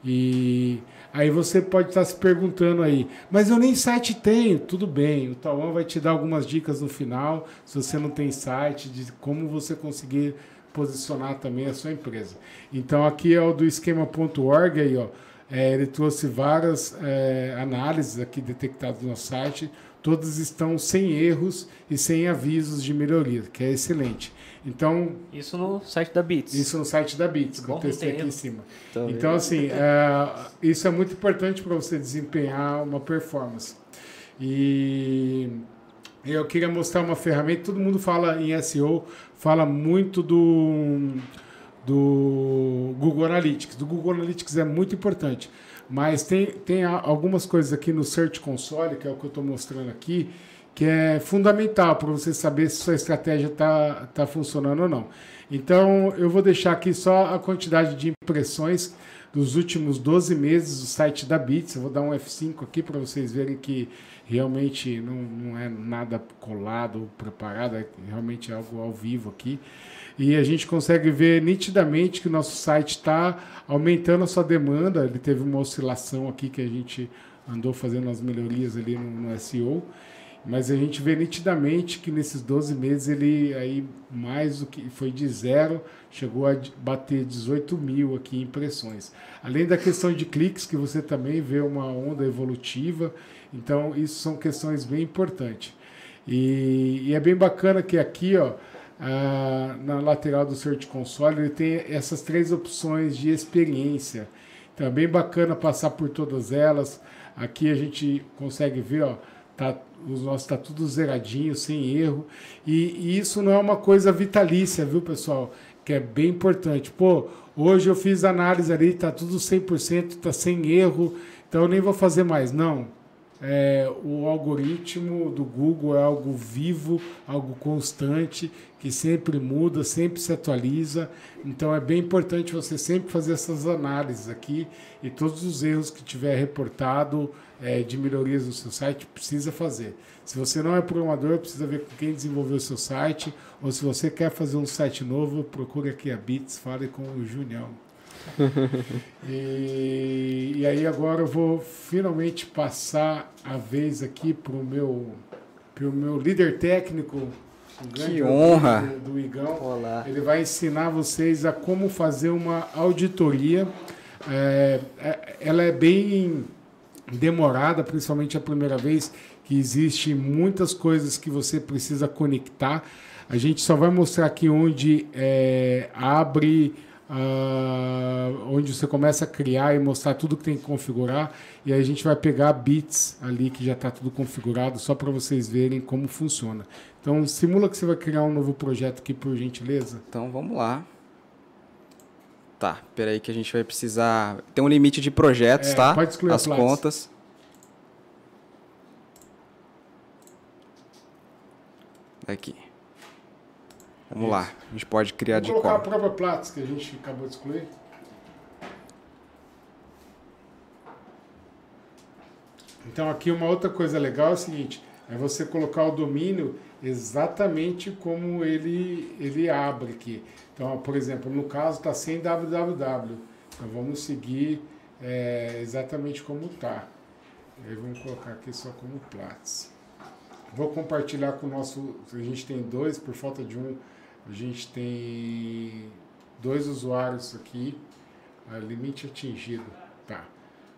E aí você pode estar se perguntando aí, mas eu nem site tenho. Tudo bem, o Tauan vai te dar algumas dicas no final, se você não tem site, de como você conseguir posicionar também a sua empresa. Então aqui é o do esquema.org aí, ó. É, ele trouxe várias é, análises aqui detectadas no site, todas estão sem erros e sem avisos de melhoria, que é excelente. Então, Isso no site da Beats. isso no site da Bits, que eu testei aqui em cima. Então, Então, assim, é, isso é muito importante para você desempenhar uma performance. E eu queria mostrar uma ferramenta, todo mundo fala em SEO, fala muito do, do Google Analytics. Do Google Analytics é muito importante. Mas tem, tem algumas coisas aqui no Search Console, que é o que eu estou mostrando aqui, que é fundamental para você saber se sua estratégia está tá funcionando ou não. Então, eu vou deixar aqui só a quantidade de impressões dos últimos 12 meses do site da Bits. Eu vou dar um F5 aqui para vocês verem que realmente não, não é nada colado ou preparado, é realmente algo ao vivo aqui. e a gente consegue ver nitidamente que o nosso site está aumentando a sua demanda. Ele teve uma oscilação aqui que a gente andou fazendo as melhorias ali no, no SEO. Mas a gente vê nitidamente que nesses 12 meses ele aí mais do que foi de zero, chegou a bater 18 mil aqui impressões. Além da questão de cliques, que você também vê uma onda evolutiva, então isso são questões bem importantes. E, e é bem bacana que aqui, ó, ah, na lateral do Search Console, ele tem essas três opções de experiência. Então é bem bacana passar por todas elas. Aqui a gente consegue ver, ó, tá os nossos está tudo zeradinho, sem erro. E, e, isso não é uma coisa vitalícia, viu, pessoal? Que é bem importante. Pô, hoje eu fiz análise ali, está tudo 100%, está sem erro, então eu nem vou fazer mais. Não. É, o algoritmo do Google é algo vivo, algo constante, que sempre muda, sempre se atualiza. Então é bem importante você sempre fazer essas análises aqui e todos os erros que tiver reportado é, de melhorias no seu site, precisa fazer. Se você não é programador, precisa ver com quem desenvolveu o seu site, ou se você quer fazer um site novo, procure aqui a Bits, fale com o Junião. e, e, aí agora eu vou finalmente passar a vez aqui para o meu, pro meu líder técnico, que honra do, do Igão. Olá. Ele vai ensinar vocês a como fazer uma auditoria. É, é ela é bem demorada, principalmente a primeira vez, que existe muitas coisas que você precisa conectar. A gente só vai mostrar aqui onde é, abre, uh, onde você começa a criar e mostrar tudo que tem que configurar. E aí a gente vai pegar bits ali que já está tudo configurado, só para vocês verem como funciona. Então simula que você vai criar um novo projeto aqui, por gentileza. Então vamos lá. Tá, peraí que a gente vai precisar. Tem um limite de projetos, é, tá? Pode excluir as contas. Aqui. Vamos Isso. lá. A gente pode criar Vamos de colocar qual? a própria Platts que a gente acabou de excluir. Então aqui uma outra coisa legal é o seguinte, é você colocar o domínio exatamente como ele, ele abre aqui. Então, por exemplo, no caso está sem www. Então vamos seguir é, exatamente como está. Aí vamos colocar aqui só como Platts. Vou compartilhar com o nosso. A gente tem dois, por falta de um, a gente tem dois usuários aqui. Limite atingido. Tá.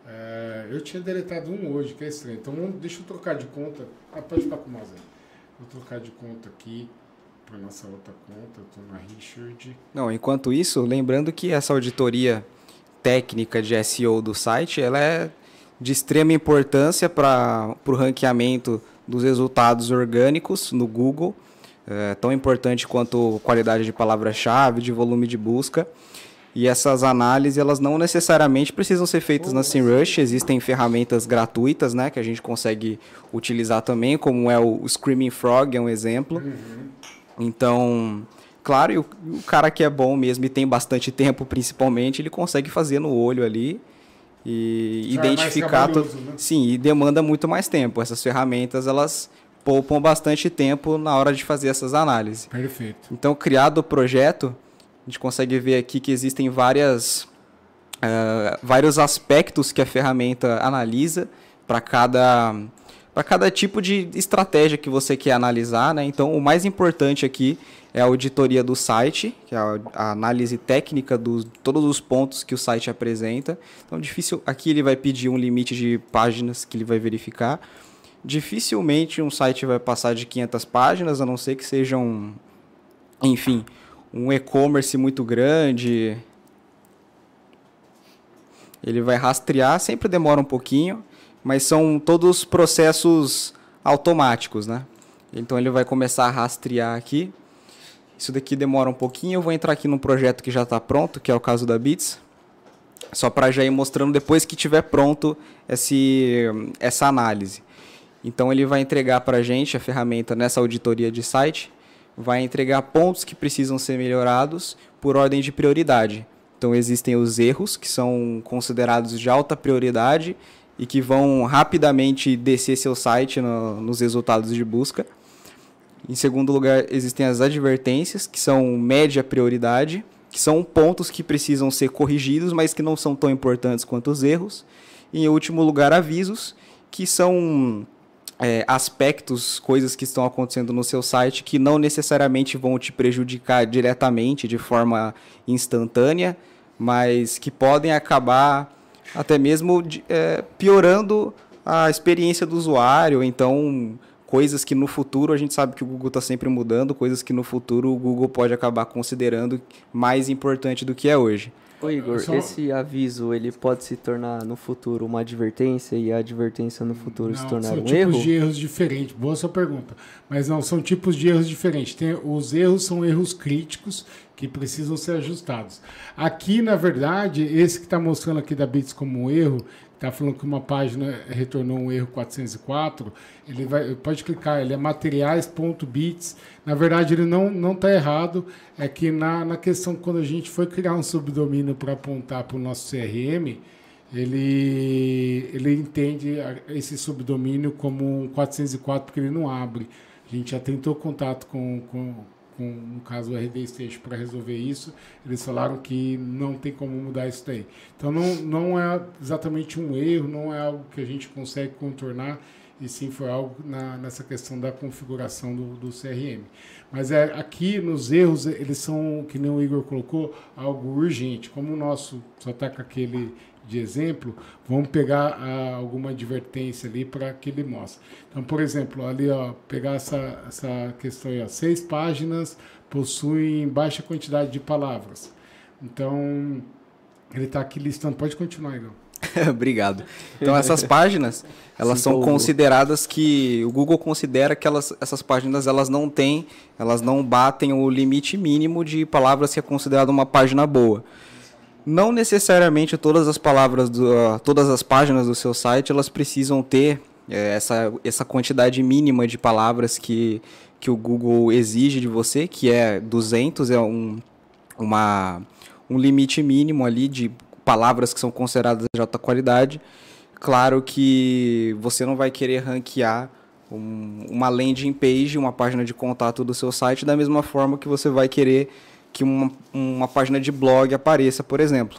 É, eu tinha deletado um hoje, que é estranho. Então deixa eu trocar de conta. Ah, pode ficar com o Mazé. Vou trocar de conta aqui para nossa outra conta, eu estou na Richard. Não, enquanto isso, lembrando que essa auditoria técnica de SEO do site, ela é de extrema importância para o ranqueamento dos resultados orgânicos no Google, é tão importante quanto qualidade de palavra-chave, de volume de busca. E essas análises, elas não necessariamente precisam ser feitas na SEMrush, existem ferramentas gratuitas, né, que a gente consegue utilizar também, como é o Screaming Frog, é um exemplo. Uhum. Então, claro, o, o, cara que é bom mesmo e tem bastante tempo, principalmente, ele consegue fazer no olho ali e Já é identificar. É né? Sim, e demanda muito mais tempo. Essas ferramentas, elas poupam bastante tempo na hora de fazer essas análises. Perfeito. Então, criado o projeto, a gente consegue ver aqui que existem várias, uh, vários aspectos que a ferramenta analisa para cada para cada tipo de estratégia que você quer analisar, né? Então, o mais importante aqui é a auditoria do site, que é a, análise técnica de todos os pontos que o site apresenta. Então, difícil. Aqui ele vai pedir um limite de páginas que ele vai verificar. Dificilmente um site vai passar de 500 páginas, a não ser que seja um, enfim, um e-commerce muito grande. Ele vai rastrear, sempre demora um pouquinho mas são todos processos automáticos, né? Então ele vai começar a rastrear aqui. Isso daqui demora um pouquinho. Eu vou entrar aqui no projeto que já está pronto, que é o caso da Bits. Só para já ir mostrando depois que tiver pronto esse, essa análise. Então ele vai entregar para a gente a ferramenta nessa auditoria de site, vai entregar pontos que precisam ser melhorados por ordem de prioridade. Então existem os erros que são considerados de alta prioridade e que vão rapidamente descer seu site no, nos resultados de busca. Em segundo lugar, existem as advertências, que são média prioridade, que são pontos que precisam ser corrigidos, mas que não são tão importantes quanto os erros. E, em último lugar, avisos, que são é, aspectos, coisas que estão acontecendo no seu site que não necessariamente vão te prejudicar diretamente, de forma instantânea, mas que podem acabar até mesmo é, piorando a experiência do usuário. Então, coisas que no futuro a gente sabe que o Google está sempre mudando, coisas que no futuro o Google pode acabar considerando mais importante do que é hoje. Ô Igor, Só... esse aviso ele pode se tornar no futuro uma advertência e a advertência no futuro não, se tornar um erro? São tipos de erros diferentes. Boa sua pergunta. Mas não, são tipos de erros diferentes. Tem, os erros são erros críticos que precisam ser ajustados. Aqui, na verdade, esse que está mostrando aqui da Bits como um erro, está falando que uma página retornou um erro 404, ele vai, pode clicar, ele é materiais.bits. Na verdade, ele não não está errado. É que na, na questão quando a gente foi criar um subdomínio para apontar para o nosso CRM, ele ele entende esse subdomínio como um 404 porque ele não abre. A gente já tentou contato com, com com, no caso, o RD Station para resolver isso, eles falaram que não tem como mudar isso daí. Então, não, não é exatamente um erro, não é algo que a gente consegue contornar, e sim foi algo na, nessa questão da configuração do, do CRM. Mas é, aqui nos erros, eles são, que nem o Igor colocou, algo urgente. Como o nosso só está com aquele de exemplo, vamos pegar ah, alguma advertência ali para que ele mostre. Então, por exemplo, ali, ó, pegar essa, essa questão aí, ó, seis páginas possuem baixa quantidade de palavras. Então, ele está aqui listando. Pode continuar, Igor. Obrigado. Então essas páginas, elas Sim, são consideradas que o Google considera que elas, essas páginas elas não têm, elas não batem o limite mínimo de palavras que é considerado uma página boa não necessariamente todas as palavras, do, uh, todas as páginas do seu site, elas precisam ter é, essa, essa quantidade mínima de palavras que, que o Google exige de você, que é 200, é um, uma, um limite mínimo ali de palavras que são consideradas de alta qualidade. Claro que você não vai querer ranquear um, uma landing page, uma página de contato do seu site, da mesma forma que você vai querer que uma, uma página de blog apareça, por exemplo.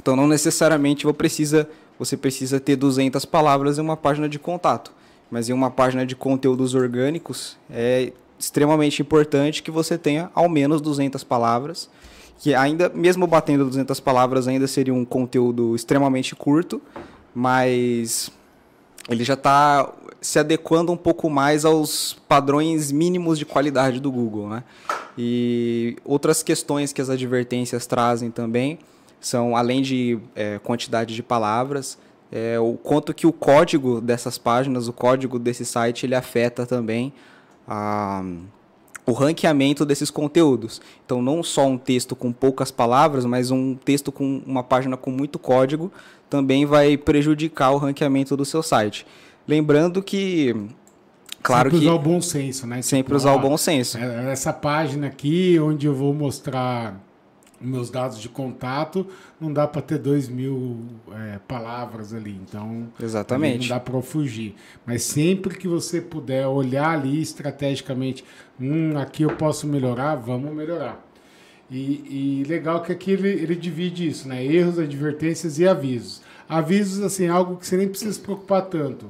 Então, não necessariamente você precisa, você precisa ter 200 palavras em uma página de contato, mas em uma página de conteúdos orgânicos é extremamente importante que você tenha ao menos 200 palavras, que ainda, mesmo batendo 200 palavras, ainda seria um conteúdo extremamente curto, mas ele já está se adequando um pouco mais aos padrões mínimos de qualidade do Google, né? E outras questões que as advertências trazem também são, além de é, quantidade de palavras, é, o quanto que o código dessas páginas, o código desse site, ele afeta também a, o ranqueamento desses conteúdos. Então, não só um texto com poucas palavras, mas um texto com uma página com muito código também vai prejudicar o ranqueamento do seu site. Lembrando que Claro sempre que usar o bom senso, né? Sempre tipo, usar o bom senso. É, essa página aqui, onde eu vou mostrar meus dados de contato, não dá para ter dois mil é, palavras ali, então exatamente não dá para fugir. Mas sempre que você puder olhar ali estrategicamente, hum, aqui eu posso melhorar, vamos melhorar. E, e legal que aqui ele, ele divide isso, né? Erros, advertências e avisos. Avisos assim, algo que você nem precisa se preocupar tanto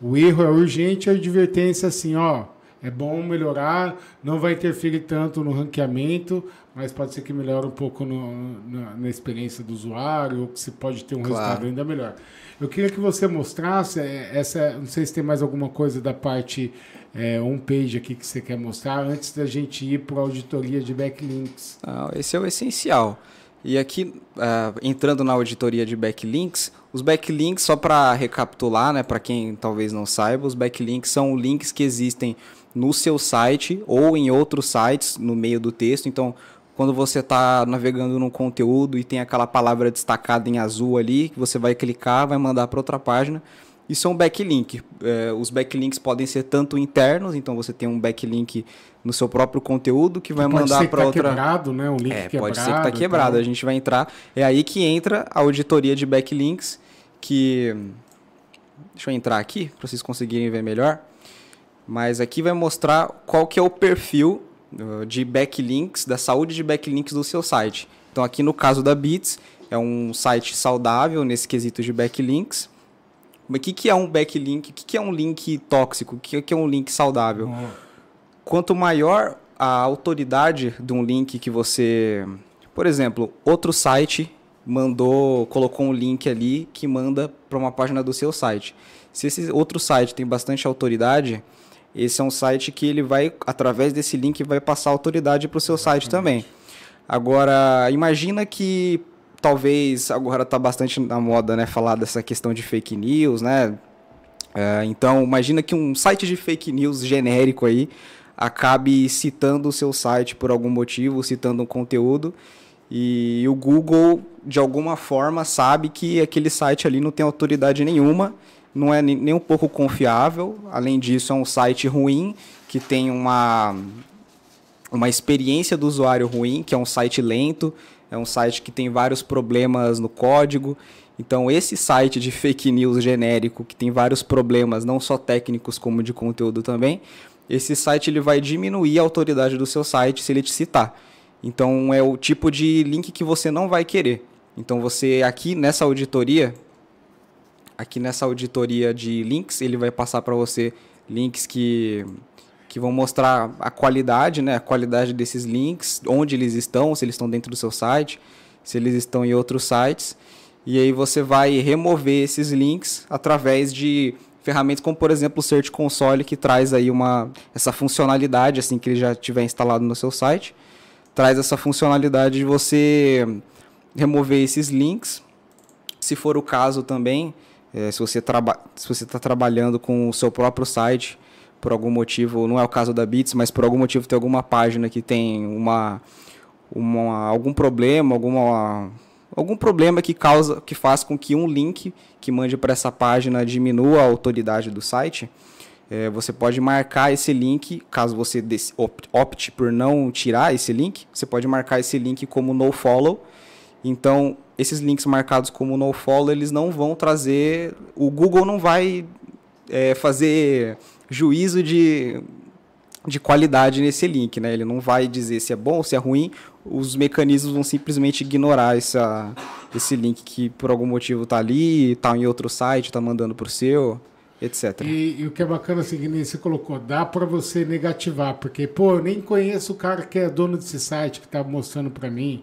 o erro é urgente, a advertência assim, ó, é bom melhorar, não vai interferir tanto no ranqueamento, mas pode ser que melhore um pouco no, na, na, experiência do usuário, ou que você pode ter um claro. resultado ainda melhor. Eu queria que você mostrasse é, essa, não sei se tem mais alguma coisa da parte é, page aqui que você quer mostrar, antes da gente ir para a auditoria de backlinks. Ah, esse é o essencial. E aqui, uh, entrando na auditoria de backlinks, os backlinks, só para recapitular, né, para quem talvez não saiba, os backlinks são links que existem no seu site ou em outros sites no meio do texto. Então, quando você está navegando num conteúdo e tem aquela palavra destacada em azul ali, que você vai clicar, vai mandar para outra página. Isso é um backlink. É, os backlinks podem ser tanto internos, então você tem um backlink no seu próprio conteúdo que vai mandar para tá outra. quebrado, né? Um link é, quebrado. Pode ser que está quebrado. Então... A gente vai entrar. É aí que entra a auditoria de backlinks, que deixa eu entrar aqui para vocês conseguirem ver melhor. Mas aqui vai mostrar qual que é o perfil uh, de backlinks, da saúde de backlinks do seu site. Então aqui no caso da Bits, é um site saudável nesse quesito de backlinks. Mas o que, que é um backlink? O que, que é um link tóxico? O que, que é um link saudável? Quanto maior a autoridade de um link que você. Por exemplo, outro site mandou, colocou um link ali que manda para uma página do seu site. Se esse outro site tem bastante autoridade, esse é um site que ele vai, através desse link, vai passar autoridade para o seu site também. Agora, imagina que talvez agora está bastante na moda, né, falar dessa questão de fake news, né? É, então, imagina que um site de fake news genérico aí acabe citando o seu site por algum motivo, citando um conteúdo e o Google de alguma forma sabe que aquele site ali não tem autoridade nenhuma, não é nem um pouco confiável. Além disso, é um site ruim que tem uma uma experiência do usuário ruim, que é um site lento, é um site que tem vários problemas no código. Então, esse site de fake news genérico, que tem vários problemas, não só técnicos como de conteúdo também, esse site ele vai diminuir a autoridade do seu site se ele te citar. Então, é o tipo de link que você não vai querer. Então, você aqui nessa auditoria, aqui nessa auditoria de links, ele vai passar para você links que que vão mostrar a qualidade, né, a qualidade desses links, onde eles estão, se eles estão dentro do seu site, se eles estão em outros sites. E aí você vai remover esses links através de ferramentas como, por exemplo, o Search Console, que traz aí uma, essa funcionalidade, assim que ele já tiver instalado no seu site, traz essa funcionalidade de você remover esses links. Se for o caso também, é, se você está trabalhando com o seu próprio site, por algum motivo, não é o caso da Bits, mas por algum motivo tem alguma página que tem uma, uma algum problema, alguma algum problema que causa que faz com que um link que mande para essa página diminua a autoridade do site, é, você pode marcar esse link, caso você opte por não tirar esse link, você pode marcar esse link como no follow. Então, esses links marcados como no follow, eles não vão trazer, o Google não vai é, fazer juízo de, de qualidade nesse link, né? Ele não vai dizer se é bom ou se é ruim, os mecanismos vão simplesmente ignorar essa, esse link que por algum motivo está ali, está em outro site, está mandando para o seu, etc. E, e, o que é bacana, assim, que você colocou, dá para você negativar, porque, pô, eu nem conheço o cara que é dono desse site que está mostrando para mim.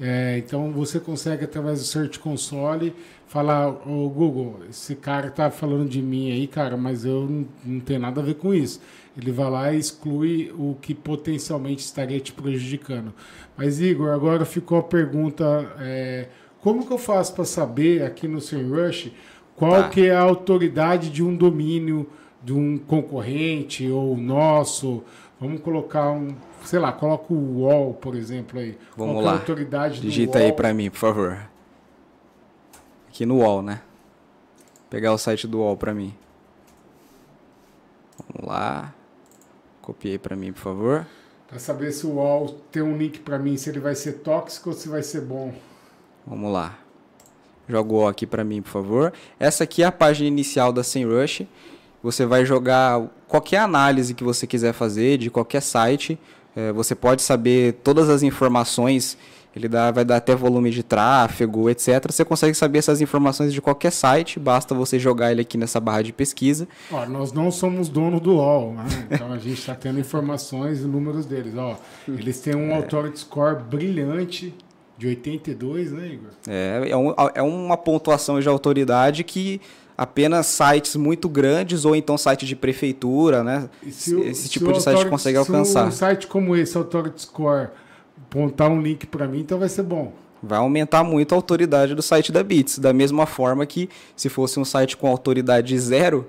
É, então você consegue, através do Search Console, falar, o Google, esse cara tá falando de mim aí, cara, mas eu não, não tenho nada a ver com isso. Ele vai lá e exclui o que potencialmente estaria te prejudicando. Mas, Igor, agora ficou a pergunta: é, como que eu faço para saber aqui no SEMrush qual tá. que é a autoridade de um domínio de um concorrente ou nosso? Vamos colocar um, sei lá, coloca o UOL, por exemplo, aí. Vamos qual lá. É autoridade Digita aí para mim, por favor. Aqui no UOL, né? Vou pegar o site do UOL para mim. Vamos lá. Copiei para mim, por favor. Para saber se o UOL tem um link para mim, se ele vai ser tóxico ou se vai ser bom. Vamos lá. Joga o UOL aqui para mim, por favor. Essa aqui é a página inicial da SEMrush. Você vai jogar qualquer análise que você quiser fazer de qualquer site. É, você pode saber todas as informações ele dá, vai dar até volume de tráfego, etc. Você consegue saber essas informações de qualquer site, basta você jogar ele aqui nessa barra de pesquisa. Ó, nós não somos dono do UOL, né? então a gente está tendo informações e números deles. Ó, eles têm um é. authority score brilhante de 82, né, Igor? É, é, um, é uma pontuação de autoridade que apenas sites muito grandes ou então site de prefeitura, né? O, esse tipo de site consegue alcançar. um site como esse, Authority Score, apontar um link para mim, então vai ser bom. Vai aumentar muito a autoridade do site da Bits. Da mesma forma que se fosse um site com autoridade zero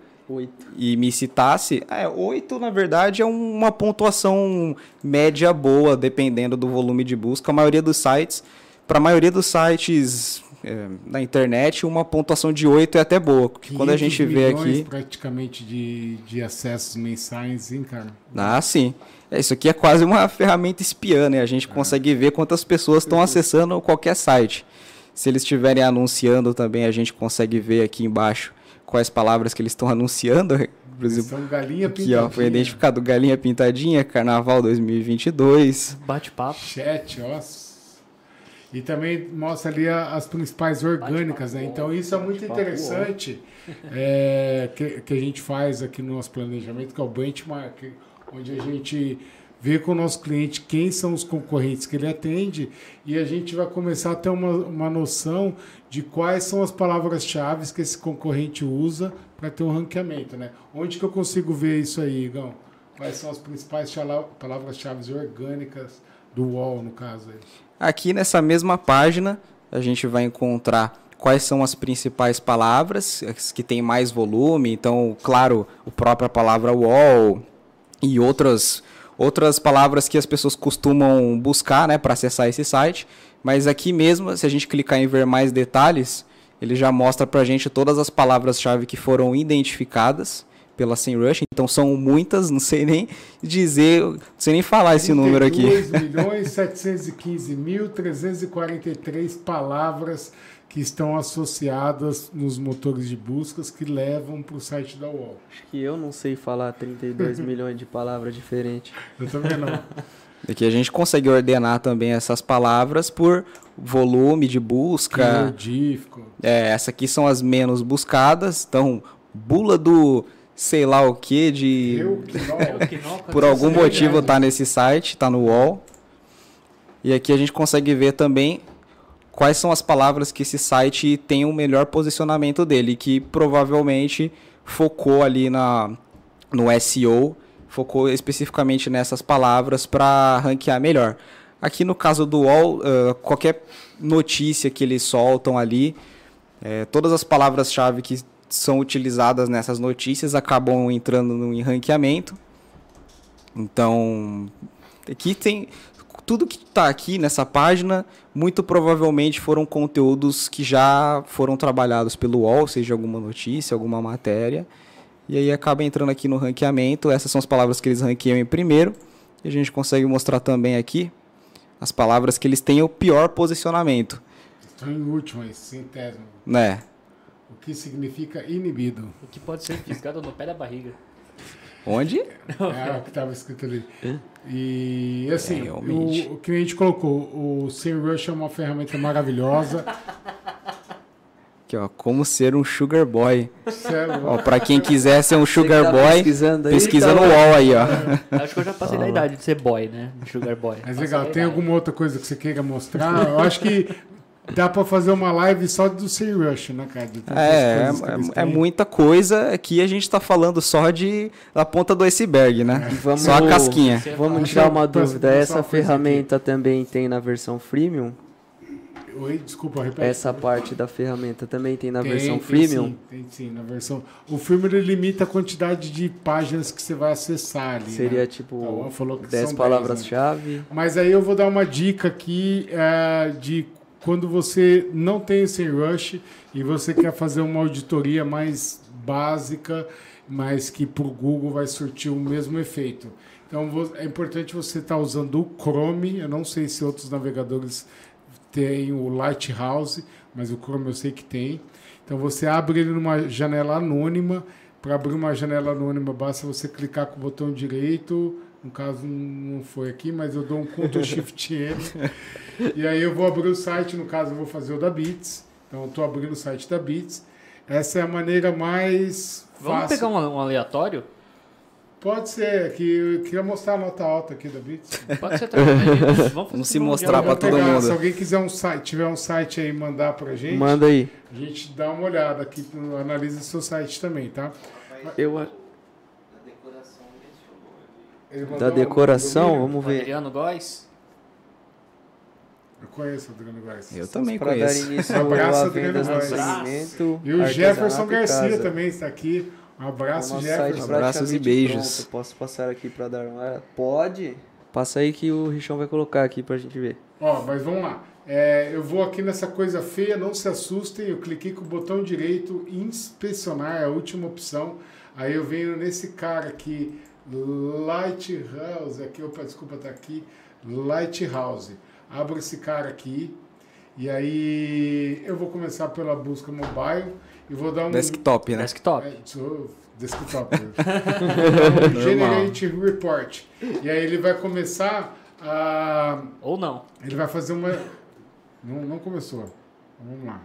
e me citasse, é, 8 na verdade é uma pontuação média boa, dependendo do volume de busca. A maioria dos sites, para a maioria dos sites na internet, uma pontuação de 8 é até boa. Quando a gente vê aqui. praticamente de, de acessos mensais, hein, cara? Ah, sim. É, isso aqui é quase uma ferramenta espiã, né? A gente é. consegue ver quantas pessoas estão acessando qualquer site. Se eles estiverem anunciando também, a gente consegue ver aqui embaixo quais palavras que eles estão anunciando. Por exemplo, São galinha aqui pintadinha. ó, foi identificado Galinha Pintadinha, Carnaval 2022. Bate-papo. Chat, ó. E também mostra ali as principais orgânicas, né? Então isso é muito interessante é, que, que a gente faz aqui no nosso planejamento, que é o benchmark, onde a gente vê com o nosso cliente quem são os concorrentes que ele atende e a gente vai começar a ter uma, uma noção de quais são as palavras-chave que esse concorrente usa para ter um ranqueamento, né? Onde que eu consigo ver isso aí, Igão? Quais são as principais palavras-chave orgânicas do UOL, no caso aí? Aqui nessa mesma página, a gente vai encontrar quais são as principais palavras as que tem mais volume. Então, claro, a própria palavra wall e outras outras palavras que as pessoas costumam buscar, né, para acessar esse site. Mas aqui mesmo, se a gente clicar em ver mais detalhes, ele já mostra para a gente todas as palavras-chave que foram identificadas pela SEMrush. Então são muitas, não sei nem dizer, não sei nem falar esse número aqui. 32.715.343 palavras que estão associadas nos motores de buscas que levam para o site da UOL. Acho que eu não sei falar 32 milhões de palavras diferentes. Eu também não. Aqui a gente consegue ordenar também essas palavras por volume de busca. Quirúrgico. É, essa aqui são as menos buscadas. Então, bula do sei lá o que de Eu que não. por algum Sim, motivo é. tá nesse site, tá no wall. E aqui a gente consegue ver também quais são as palavras que esse site tem o melhor posicionamento dele, que provavelmente focou ali na no SEO, focou especificamente nessas palavras para ranquear melhor. Aqui no caso do wall, ah, qualquer notícia que eles soltam ali, eh, todas as palavras-chave que são utilizadas nessas notícias acabam entrando no em ranqueamento. Então, aqui tem tudo que está aqui nessa página, muito provavelmente foram conteúdos que já foram trabalhados pelo UOL, seja alguma notícia, alguma matéria. E aí acaba entrando aqui no ranqueamento. Essas são as palavras que eles ranqueiam em primeiro. E a gente consegue mostrar também aqui as palavras que eles têm o pior posicionamento, Estou em último, aí, centésimo. né? Que significa inibido. O que pode ser fisgado no pé da barriga. Onde? É o que estava escrito ali. E assim, É, realmente. o, o que a gente colocou, o SEMrush é uma ferramenta maravilhosa. Aqui, ó, como ser um sugar boy. Sério, Ó, para quem quiser ser um sugar tá boy, pesquisando aí, pesquisa tá no bom. wall aí, ó. Acho que eu já passei da idade de ser boy, né? Sugar boy. Mas legal, tem alguma outra coisa que você queira mostrar? Eu acho que dá pra fazer uma live só do SEMrush, né, cara? É, é, é muita coisa. Aqui a gente tá falando só de da ponta do iceberg, né? Vamos- Só a casquinha. Vamos tirar uma dúvida. Essa ferramenta também tem na versão freemium? Oi, desculpa, repete. Essa parte da ferramenta também tem na Tem, versão tem freemium? Sim, tem sim, na versão. O filme ele limita a quantidade de páginas que você vai acessar ali. Seria né? tipo Então, falou que 10 são palavras-chave. Mas aí eu vou dar uma dica aqui é, de quando você não tem o SEMrush e você quer fazer uma auditoria mais básica, mas que o Google vai surtir o mesmo efeito. Então é importante você estar usando o Chrome. Eu não sei se outros navegadores têm o Lighthouse, mas o Chrome eu sei que tem. Então você abre ele numa janela anônima. Para abrir uma janela anônima, basta você clicar com o botão direito. No caso, não foi aqui, mas eu dou um Ctrl Shift N. e aí eu vou abrir o site. No caso, eu vou fazer o da Bits. Então, eu estou abrindo o site da Bits. Essa é a maneira mais Vamos fácil. pegar um, um aleatório? Pode ser, que eu queria mostrar a nota alta aqui da Bits. Pode ser também. Vamos, fazer Vamos se mostrar vou todo pegar, mundo. Se alguém quiser um site, tiver um site aí mandar pra gente, Manda aí. a gente dá uma olhada aqui, analisa o seu site também, tá? Eu, da decoração, vamos ver. Adriano Góes. Eu conheço o Adriano Góes. Eu também Para dar conheço. início Um abraço, a Adriano Góes. E o Jefferson Garcia casa. também está aqui. Um abraço, Nosso Jefferson. Abraços e beijos. pronto. Posso passar aqui para dar uma... Pode? Passa aí que o Richão vai colocar aqui pra gente ver. Ó, mas vamos lá. É, eu vou aqui nessa coisa feia, não se assustem. Eu cliquei com o botão direito, inspecionar, é a última opção. Aí eu venho nesse cara aqui, Lighthouse. Aqui, opa, desculpa, tá aqui. Lighthouse. Abro esse cara aqui. E aí eu vou começar pela busca mobile e vou dar um Desktop, né? Desktop. é, sou desktop. Então, Generate report. E aí ele vai começar a Ou não. ele vai fazer uma não, não começou. Vamos lá.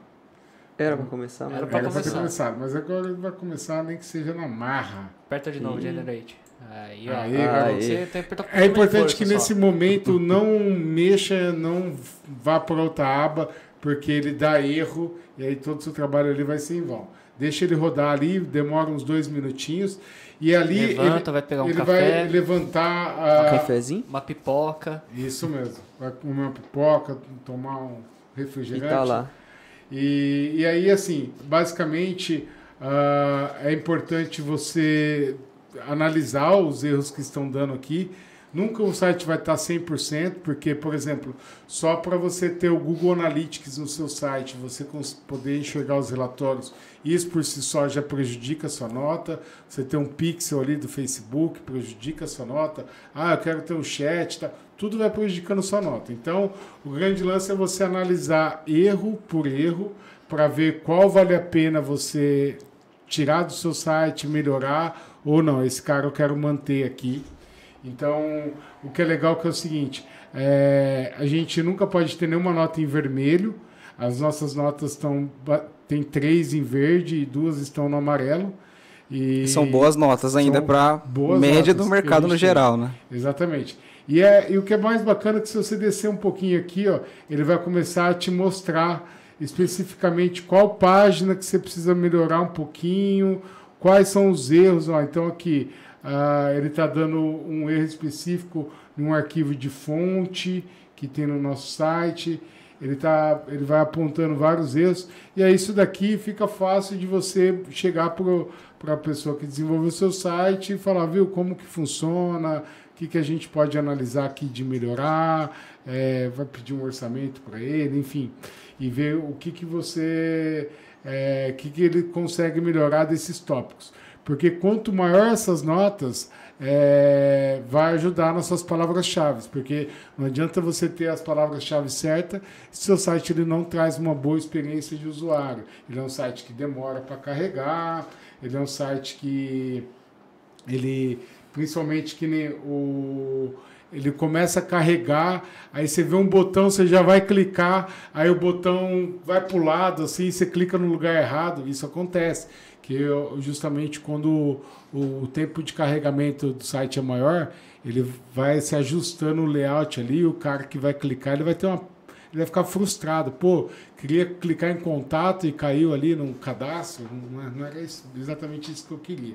Era pra começar, mas Era pra Era pra ter começar. começado, mas agora ele vai começar nem que seja na marra. Aperta de novo, generate. Aí, ó. Aí, Aí, você tem que É importante força que só. nesse momento não mexa, não vá para outra aba, porque ele dá erro e aí todo o seu trabalho ali vai ser em vão. Deixa ele rodar ali, demora uns dois minutinhos e ali Levanta, ele, vai pegar um ele café, vai levantar Um a... cafezinho? uma pipoca. Isso mesmo. Vai comer uma pipoca, tomar um E refrigerante. tá lá. E, e aí, assim, basicamente, ah, é importante você analisar os erros que estão dando aqui. Nunca o site vai estar 100%, porque, por exemplo, só para você ter o Google Analytics no seu site, você poder enxergar os relatórios, isso por si só já prejudica a sua nota. Você ter um pixel ali do Facebook prejudica a sua nota. Ah, eu quero ter um chat, tá? tudo vai prejudicando a sua nota. Então, o grande lance é você analisar erro por erro para ver qual vale a pena você tirar do seu site, melhorar ou não. Esse cara eu quero manter aqui. Então, o que é legal que é o seguinte, é, a gente nunca pode ter nenhuma nota em vermelho. As nossas notas estão tem três em verde e duas estão no amarelo. E São boas notas ainda para média do mercado no gente tem. geral, né? Exatamente. E, é, e o que é mais bacana é que se você descer um pouquinho aqui, ó, ele vai começar a te mostrar especificamente qual página que você precisa melhorar um pouquinho, quais são os erros. Ó. Então aqui ah, ele está dando um erro específico num arquivo de fonte que tem no nosso site. Ele, tá, ele vai apontando vários erros. E aí isso daqui fica fácil de você chegar para a pessoa que desenvolveu seu site e falar, viu, como que funciona, o que, que a gente pode analisar aqui de melhorar, é, vai pedir um orçamento para ele, enfim, e ver o que, que você, é, que, que ele consegue melhorar desses tópicos. Porque quanto maior essas notas, é, vai ajudar nas suas palavras-chave. Porque não adianta você ter as palavras-chave certas se seu site ele não traz uma boa experiência de usuário. Ele é um site que demora para carregar, ele é um site que ele principalmente que nem o ele começa a carregar, aí você vê um botão, você já vai clicar, aí o botão vai para o lado, assim, você clica no lugar errado, isso acontece. Que justamente quando o, o tempo de carregamento do site é maior, ele vai se ajustando o layout ali, o cara que vai clicar, ele vai ter uma. Ele vai ficar frustrado. Pô, queria clicar em contato e caiu ali no cadastro. Não, não era isso- exatamente isso que eu queria.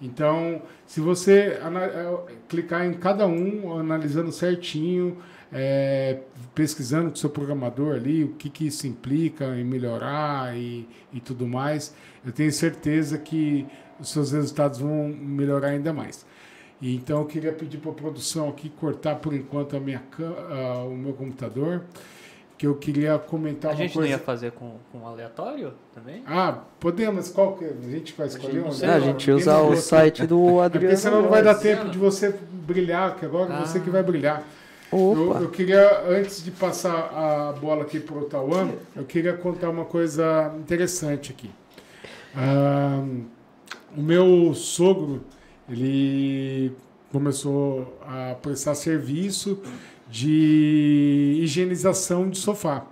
Então, se você é, clicar em cada um, analisando certinho, é, pesquisando com o seu programador ali, o que, que isso implica em melhorar e, e tudo mais, eu tenho certeza que os seus resultados vão melhorar ainda mais. E então, eu queria pedir para a produção aqui cortar por enquanto a minha, o meu computador, que eu queria comentar A uma gente não coisa. ia fazer com, com aleatório também? Ah, podemos, qual que a gente vai escolher? não um? sei. Não, a gente usa o site do É porque Adriano. senão não vai dar tempo de você brilhar, que agora é você Ah. que vai brilhar. Eu, eu queria, antes de passar a bola aqui para o Tauan, eu queria contar uma coisa interessante aqui. Ah, o meu sogro, ele começou a prestar serviço de higienização de sofá.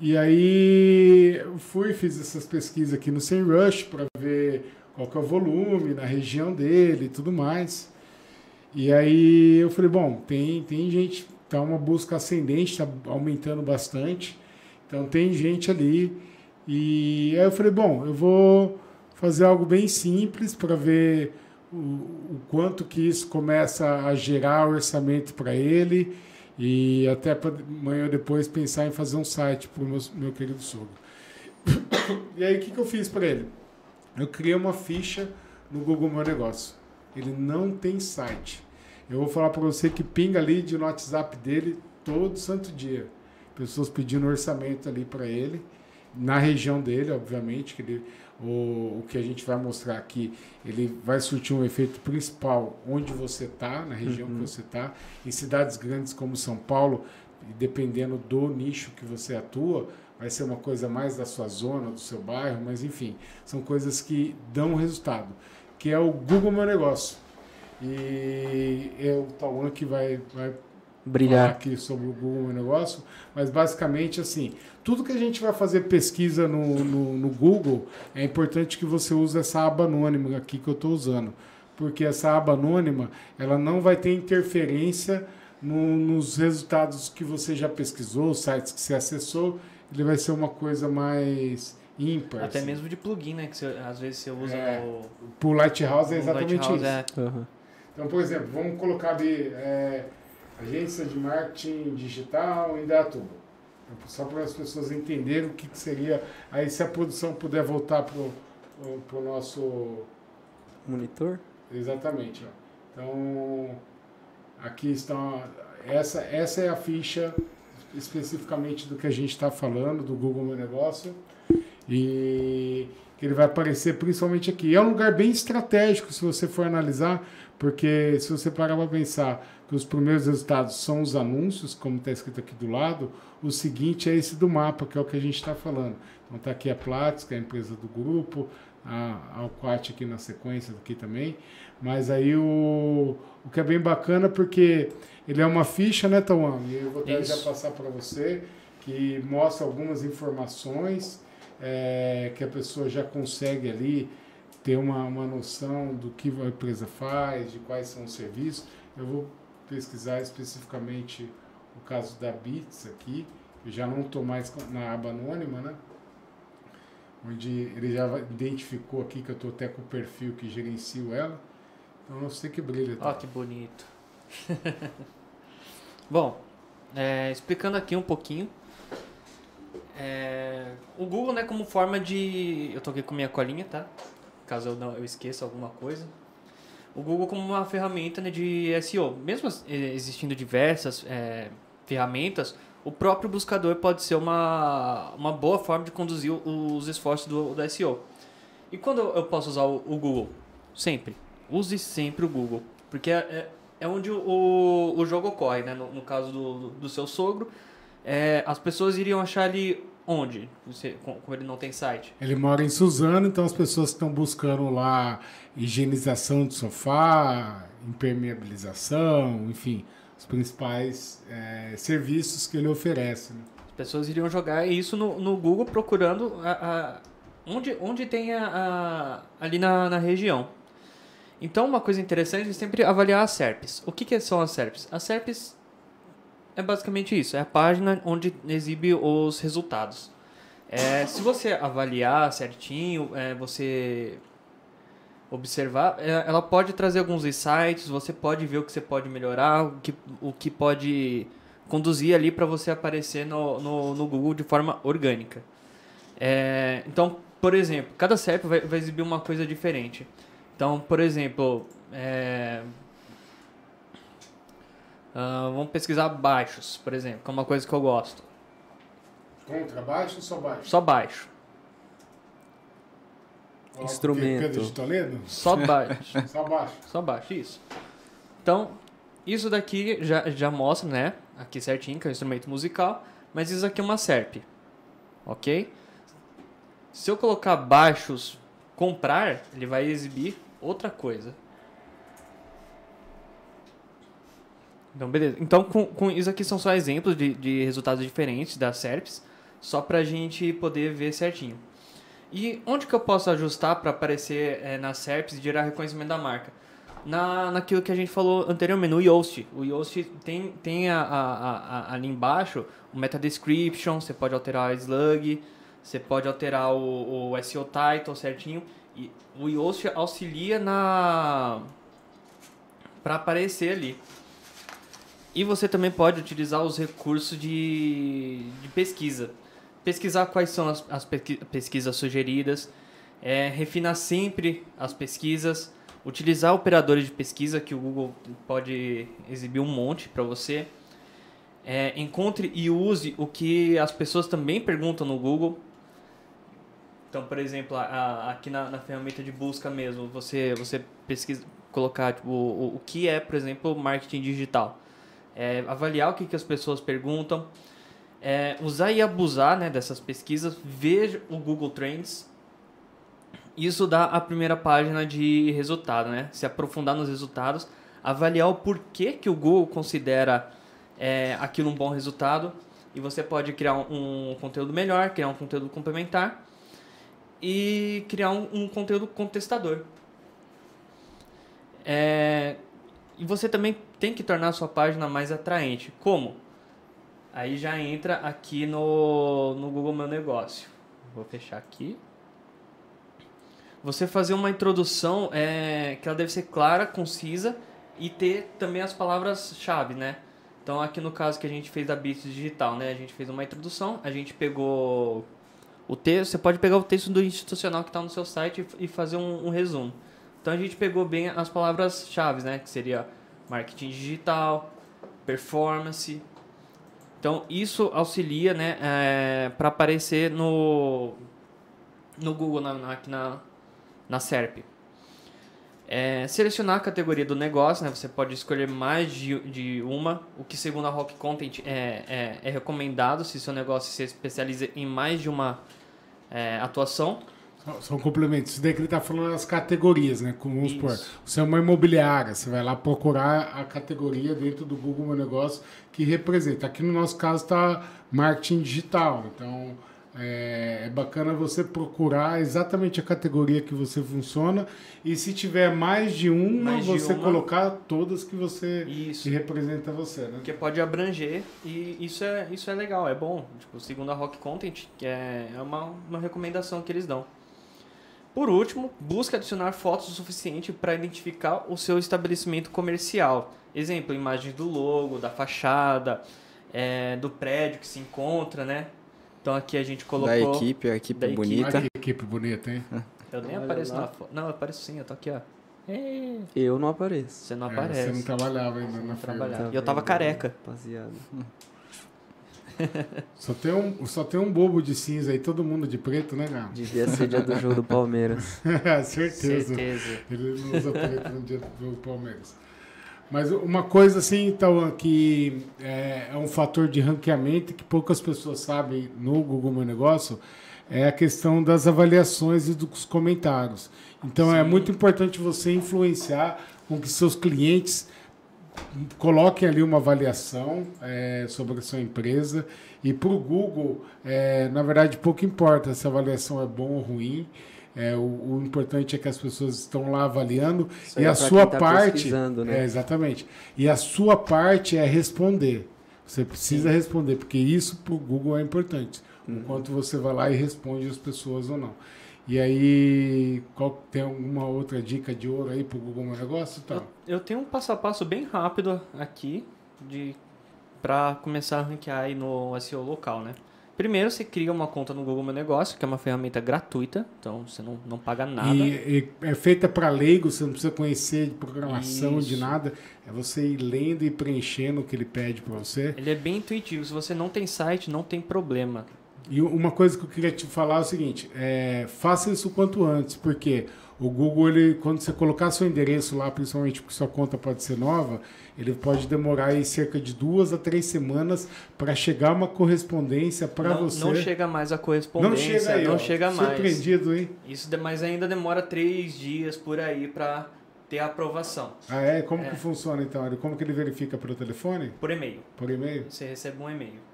E aí fui, fiz essas pesquisas aqui no SEMrush para ver qual que é o volume na região dele e tudo mais. E aí eu falei, bom, tem, tem gente, tá uma busca ascendente, tá aumentando bastante. Então tem gente ali. E aí eu falei, bom, eu vou fazer algo bem simples para ver o, o quanto que isso começa a gerar orçamento para ele e até para amanhã ou depois pensar em fazer um site para o meu, meu querido sogro. E aí o que, que eu fiz para ele? Eu criei uma ficha no Google Meu Negócio. Ele não tem site. Eu vou falar para você que pinga ali no WhatsApp dele todo santo dia. Pessoas pedindo orçamento ali para ele, na região dele, obviamente, que ele, o, o que a gente vai mostrar aqui, ele vai surtir um efeito principal onde você está, na região que você está. Em cidades grandes como São Paulo, dependendo do nicho que você atua, vai ser uma coisa mais da sua zona, do seu bairro, mas enfim, são coisas que dão resultado, que é o Google Meu Negócio. E é o Tauan que vai, vai Brilhar. aqui sobre o Google Meu Negócio, mas basicamente assim, tudo que a gente vai fazer pesquisa no, no, no Google, é importante que você use essa aba anônima aqui que eu estou usando, porque essa aba anônima, ela não vai ter interferência no- nos resultados que você já pesquisou, os sites que você acessou, ele vai ser uma coisa mais ímpar. Até assim. mesmo de plugin, né? Que você- às vezes você usa É, no, Pro Lighthouse é exatamente Lighthouse, isso. é. Aham. Então, por exemplo, vamos colocar ali é, agência de marketing digital em Datuba. Só para as pessoas entenderem o que, que seria. Aí, se a produção puder voltar para o nosso. Monitor? Exatamente. ó. Então, aqui estão. Essa, essa é a ficha especificamente do que a gente está falando, do Google Meu Negócio. E que ele vai aparecer principalmente aqui. É um lugar bem estratégico se você for analisar, porque se você parar para pensar que os primeiros resultados são os anúncios, como está escrito aqui do lado, o seguinte é esse do mapa, que é o que a gente está falando. Então está aqui a Platts, que é a empresa do grupo, a Alquat aqui na sequência aqui também. Mas aí o, o que é bem bacana, porque ele é uma ficha, né, Tauan? E eu vou até já passar para você, que mostra algumas informações é, que a pessoa já consegue ali ter uma, uma noção do que a empresa faz, de quais são os serviços. Eu vou pesquisar especificamente o caso da Bits aqui, eu já não estou mais na aba anônima, né? Onde ele já identificou aqui que eu estou até com o perfil que gerencio ela. Então eu sei que brilha. Ó, que bonito. Bom, é, explicando aqui um pouquinho. é, o Google, né, como forma de. Eu tô aqui com minha colinha, tá? Caso eu, não, eu esqueça alguma coisa. O Google como uma ferramenta né, de SEO. Mesmo eh, existindo diversas é, ferramentas, o próprio buscador pode ser uma, uma boa forma de conduzir os esforços do, do SEO. E quando eu posso usar o, o Google? Sempre. Use sempre o Google. Porque é, é, é onde o, o jogo ocorre, né? No, no caso do, do seu sogro, é, as pessoas iriam achar ele onde? Você, como ele não tem site. Ele mora em Suzano, então as pessoas estão buscando lá higienização de sofá, impermeabilização, enfim, os principais eh, serviços que ele oferece. né? As pessoas iriam jogar isso no, no Google procurando a, a- onde, onde tem a, a- ali na, na região. Então, uma coisa interessante é sempre avaliar as SERPs. O que, que são as SERPs? As SERPs é basicamente isso, é a página onde exibe os resultados. É, se você avaliar certinho, é, você observar, é, ela pode trazer alguns insights, você pode ver o que você pode melhorar, o que, o que pode conduzir ali para você aparecer no, no, no Google de forma orgânica. É, então, por exemplo, cada SERP vai, vai exibir uma coisa diferente. Então, por exemplo, ah, vamos pesquisar baixos, por exemplo, que é uma coisa que eu gosto. Contra baixo ou só baixo? Só baixo. Ó, Instrumento. Pedro de Toledo? Só baixo. Só baixo. Só baixo, isso. Então, isso daqui já, já mostra, né? Aqui certinho, que é um instrumento musical. Mas isso aqui é uma SERP. Ok? Se eu colocar baixos comprar, ele vai exibir outra coisa. Então, beleza. Então, com, com isso aqui são só exemplos de, de resultados diferentes das SERPs. Só pra gente poder ver certinho. E onde que eu posso ajustar para aparecer nas SERPs e gerar reconhecimento da marca? Na, naquilo que a gente falou anteriormente, no Yoast. O Yoast tem, tem a, a, a- ali embaixo o meta description, você pode alterar a slug, você pode alterar o, o SEO title certinho. E o Yoast auxilia na para aparecer ali. E você também pode utilizar os recursos de, de pesquisa. Pesquisar quais são as, as pesqui- pesquisas sugeridas, é, refinar sempre as pesquisas, utilizar operadores de pesquisa que o Google pode exibir um monte para você. É, encontre e use o que as pessoas também perguntam no Google. Então, por exemplo, a- a- aqui na, na ferramenta de busca mesmo, você, você pesquisa, colocar tipo, o, o que é, por exemplo, marketing digital. É, avaliar o que, que as pessoas perguntam, é, usar e abusar né, dessas pesquisas, ver o Google Trends. Isso dá a primeira página de resultado, né? Se aprofundar nos resultados, avaliar o porquê que o Google considera é, aquilo um bom resultado e você pode criar um, um, conteúdo melhor, criar um conteúdo complementar e criar um, um conteúdo contestador. É, e você também tem que tornar a sua página mais atraente. Como? Aí já entra aqui no, no Google Meu Negócio. Vou fechar aqui. Você fazer uma introdução é, que ela deve ser clara, concisa e ter também as palavras-chave, né? Então aqui no caso que a gente fez da Bits Digital, né? A gente fez uma introdução, a gente pegou o texto, você pode pegar o texto do institucional que está no seu site e fazer um, um, resumo. Então a gente pegou bem as palavras-chave, né? Que seria marketing digital, performance. Então isso auxilia, né? É, para aparecer no no Google na, na, na, na SERP. É, selecionar a categoria do negócio, né? Você pode escolher mais de, de uma, o que segundo a Rock Content é, é, é recomendado se seu negócio se especializa em mais de uma é, atuação. São complementos. Isso daí que ele está falando das categorias, né? Como vamos supor, você é uma imobiliária, você vai lá procurar a categoria dentro do Google Meu Negócio que representa. Aqui no nosso caso está marketing digital. Então é, é, bacana você procurar exatamente a categoria que você funciona e se tiver mais de uma, mais de você uma, colocar todas que você isso. que representa você, né? Que pode abranger e isso é isso é legal, é bom. Tipo, segundo a Rock Content, que é, é uma, uma recomendação que eles dão. Por último, busque adicionar fotos o suficiente para identificar o seu estabelecimento comercial. Exemplo, imagens do logo, da fachada, é, do prédio que se encontra, né? Então aqui a gente colocou. Da equipe, a equipe da bonita. Equipe. equipe bonita, hein? Eu nem Olha apareço lá. na foto. Não, eu apareço sim, eu tô aqui, ó. É. Eu não apareço. Você não é, aparece. Você não trabalhava ainda na trabalhava. E eu tava careca. Rapaziada. Só tem, um, só tem um bobo de cinza aí, todo mundo de preto, né, Galo? Devia ser dia do jogo do Palmeiras. Certeza. Certeza. Ele não usa preto no dia do Palmeiras. Mas uma coisa assim, então, que é, é, um fator de ranqueamento que poucas pessoas sabem no Google Meu Negócio é a questão das avaliações e dos comentários. Então é Sim. é muito importante você influenciar com que seus clientes coloquem ali uma avaliação é, sobre a sua empresa e para o Google, é, na verdade, pouco importa se a avaliação é boa ou ruim. É, o, o, importante é que as pessoas estão lá avaliando Isso e a sua tá parte. Né? É, exatamente. E a sua parte é responder. Você precisa Sim. responder, porque isso para o Google é importante. Uhum. O quanto você vai lá e responde as pessoas ou não. E aí, qual, tem alguma outra dica de ouro aí para o Google Meu Negócio? Tá? Eu, eu, tenho um passo a passo bem rápido aqui de para começar a ranquear aí no SEO local, né? Primeiro, você cria uma conta no Google Meu Negócio, que é uma ferramenta gratuita, então você não, não paga nada. E, e é feita para leigo, você não precisa conhecer de programação, Isso. de nada. É você ir lendo e preenchendo o que ele pede para você. Ele é bem intuitivo. Se você não tem site, não tem problema. E uma coisa que eu queria te falar é o seguinte: é, faça isso quanto antes, porque o Google, ele, quando você colocar seu endereço lá, principalmente porque sua conta pode ser nova, ele pode demorar aí cerca de duas a três semanas para chegar uma correspondência para você. Não chega mais a correspondência, não chega, aí, não ó, chega mais. Surpreendido, hein? Isso, mas ainda demora três dias por aí para ter a aprovação. Ah, é? Como é. que funciona então? Como que ele verifica pelo telefone? Por e-mail. Por e-mail? Você recebe um e-mail.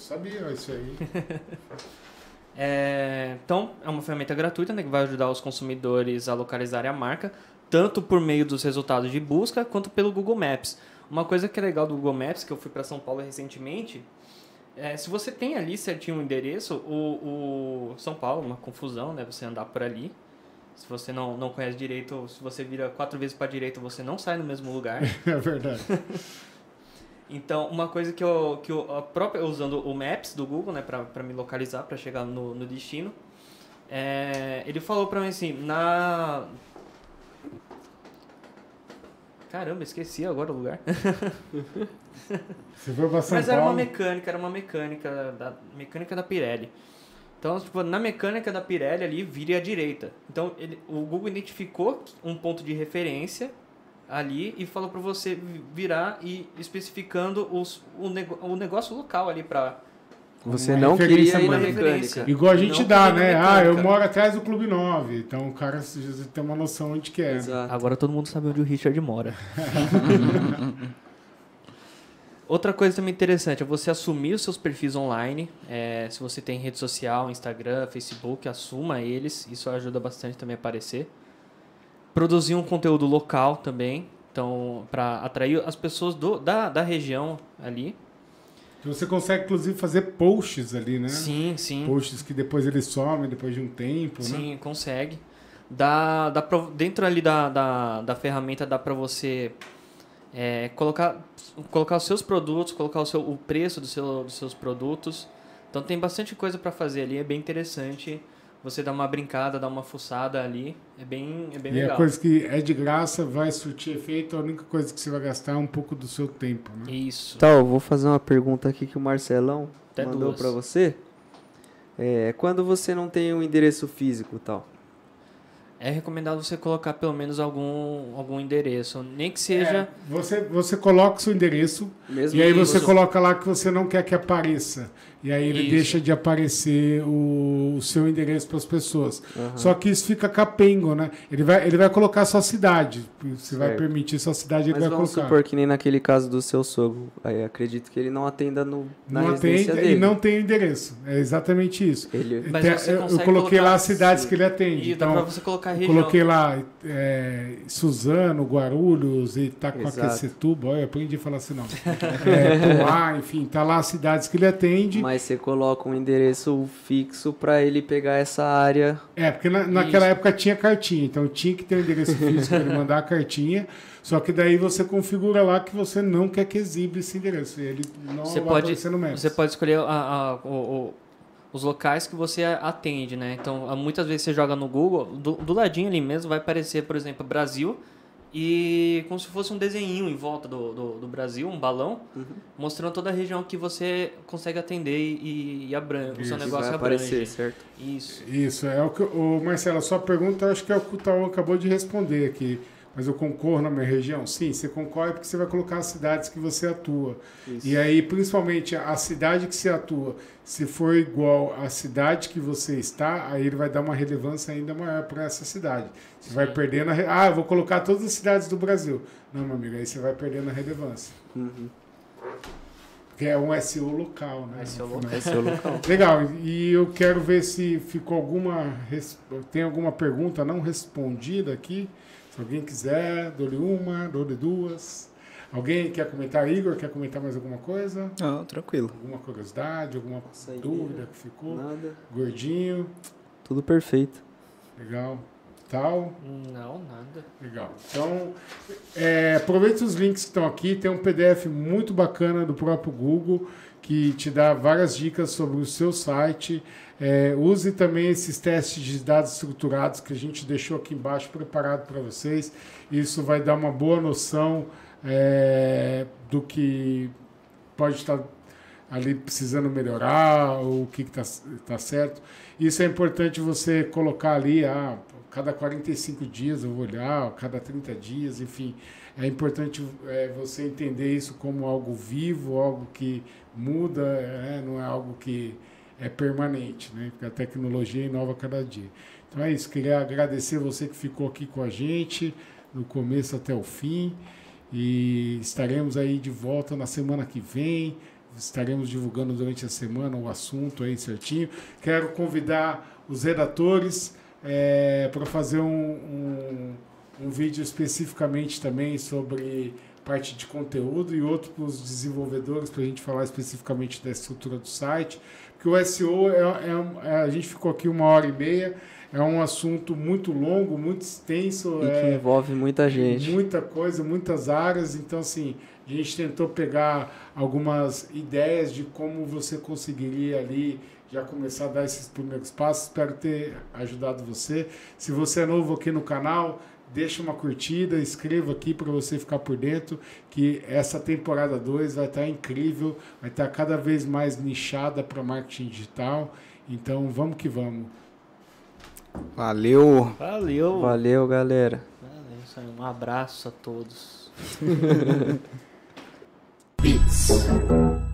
Sabia isso aí. É, então, é uma ferramenta gratuita né, que vai ajudar os consumidores a localizarem a marca, tanto por meio dos resultados de busca quanto pelo Google Maps. Uma coisa que é legal do Google Maps, que eu fui para São Paulo recentemente, é, se você tem ali certinho o endereço, o, o São Paulo, uma confusão, né? Você andar por ali. Se você não, não conhece direito, se você vira quatro vezes para direita, você não sai no mesmo lugar. É verdade. Então, uma coisa que eu, que eu a própria, usando o Maps do Google, né, para me localizar, para chegar no, no destino, é, ele falou para mim assim, na... Caramba, esqueci agora o lugar. Você foi pra São Mas era uma mecânica, era uma mecânica da, mecânica da Pirelli. Então, tipo, na mecânica da Pirelli ali, vire à direita. Então, ele, o Google identificou um ponto de referência ali e falou para você virar e especificando os, o, nego, o negócio local ali para Você não queria ir na mais. mecânica. Igual a gente Não dá, né? Ah, eu moro atrás do Clube 9. Então o cara tem uma noção onde que é. Exato. Agora todo mundo sabe onde o Richard mora. Outra coisa também interessante é você assumir os seus perfis online. É, se você tem rede social, Instagram, Facebook, assuma eles. Isso ajuda bastante também a aparecer. Produzir um conteúdo local também. Então, para atrair as pessoas do, da, da região ali. Você consegue, inclusive, fazer posts ali, né? Sim, sim. Posts que depois eles somem depois de um tempo, né? Sim, consegue. Dá, dá pra, dentro ali da, da, da ferramenta dá para você é, colocar, colocar os seus produtos, colocar o, seu, o preço do seu, dos seus produtos. Então tem bastante coisa para fazer ali, é bem interessante. Você dar uma brincada, dar uma fuçada ali, é bem, é bem E legal. a coisa que é de graça, vai surtir efeito, a única coisa que você vai gastar é um pouco do seu tempo, né? Isso. Então, eu vou fazer uma pergunta aqui que o Marcelão Até mandou pra você. É, quando você não tem um endereço físico e tal, É recomendado você colocar pelo menos algum, algum endereço, nem que seja... É, você, você coloca o seu endereço mesmo e aí você coloca lá que você não quer que apareça. E aí ele Isso. deixa de aparecer o, o seu endereço para as pessoas. Aham. Só que isso fica capengo, né? Ele vai, ele vai colocar a sua cidade. Você vai permitir sua cidade, ele Mas vai vamos colocar. supor que nem naquele caso do seu sogro. Aí acredito que ele não atenda no, na não residência atende dele. e não tem endereço. É exatamente isso. Ele... Mas Tem- você eu, coloquei lá as cidades Sim. que ele atende. E dá Então, pra você colocar a região. coloquei lá é, Suzano, Guarulhos, Itacoaquecetuba. Olha, eu aprendi a falar assim não. É, Poá, enfim, tá lá as cidades que ele atende. Mas você coloca um endereço fixo pra ele pegar essa área. É, porque na- naquela Isso. época tinha cartinha, então tinha que ter um endereço físico para ele mandar a cartinha. Só que daí você configura lá que você não quer que exiba esse endereço. E ele não Você vai pode, aparecer no Maps. você pode escolher a- a- o- o- os locais que você atende, né? Então, muitas vezes você joga no Google, do, do ladinho ali mesmo vai aparecer, por exemplo, Brasil e como se fosse um desenho em volta do, do, do Brasil, um balão, mostrando toda a região que você consegue atender e, e abrange, o seu negócio vai abrange. aparecer, certo? Isso. Isso, é o que o Marcelo, a sua pergunta eu acho que é o que o Taú acabou de responder aqui. Mas eu concorro na minha região? Sim, você concorre porque você vai colocar as cidades que você atua. Isso. E aí, principalmente, a cidade que você atua, se for igual à cidade que você está, aí ele vai dar uma relevância ainda maior para essa cidade. Você vai perdendo a. Ah, eu vou colocar todas as cidades do Brasil. Não, meu amigo, aí você vai perdendo a relevância. Uhum. Que é um SEO local, né? SEO é o local. Legal, e eu quero ver se ficou alguma. Tem alguma pergunta não respondida aqui. Se alguém quiser, dou-lhe uma, dou-lhe duas. Alguém quer comentar? Igor, quer comentar mais alguma coisa? Não, tranquilo. Alguma curiosidade, alguma Saideira. dúvida que ficou? Nada. Gordinho, Tudo perfeito. legal. Tal, Não, nada. legal. Então, é, aproveita os links que estão aqui. Tem um PDF muito bacana do próprio Google que te dá várias dicas sobre o seu site. É, use também esses testes de dados estruturados que a gente deixou aqui embaixo preparado para vocês. Isso vai dar uma boa noção é, do que pode estar ali precisando melhorar, ou o que está tá certo. Isso é importante você colocar ali, ah, cada 45 dias eu vou olhar, cada 30 dias, enfim. É importante é, você entender isso como algo vivo, algo que muda, é, não é algo que é permanente, né? Porque a tecnologia inova cada dia. Então é isso, queria agradecer você que ficou aqui com a gente, do começo até o fim. E estaremos aí de volta na semana que vem. Estaremos divulgando durante a semana o assunto aí certinho. Quero convidar os redatores para fazer um, um, um vídeo especificamente também sobre parte de conteúdo e outro para os desenvolvedores, para a gente falar especificamente da estrutura do site. Porque o SEO, é, é- é- a gente ficou aqui uma hora e meia, é um assunto muito longo, muito extenso. E que é, envolve muita gente. Muita coisa, muitas áreas. Então, assim, a gente tentou pegar algumas ideias de como você conseguiria ali já começar a dar esses primeiros passos. Espero ter ajudado você. Se você é novo aqui no canal, deixa uma curtida, inscreva aqui para você ficar por dentro, que essa temporada 2 vai estar incrível, vai estar cada vez mais nichada para marketing digital. Então, vamos que vamos. Valeu! Valeu. Valeu, galera. Valeu. Um abraço a todos. Beats.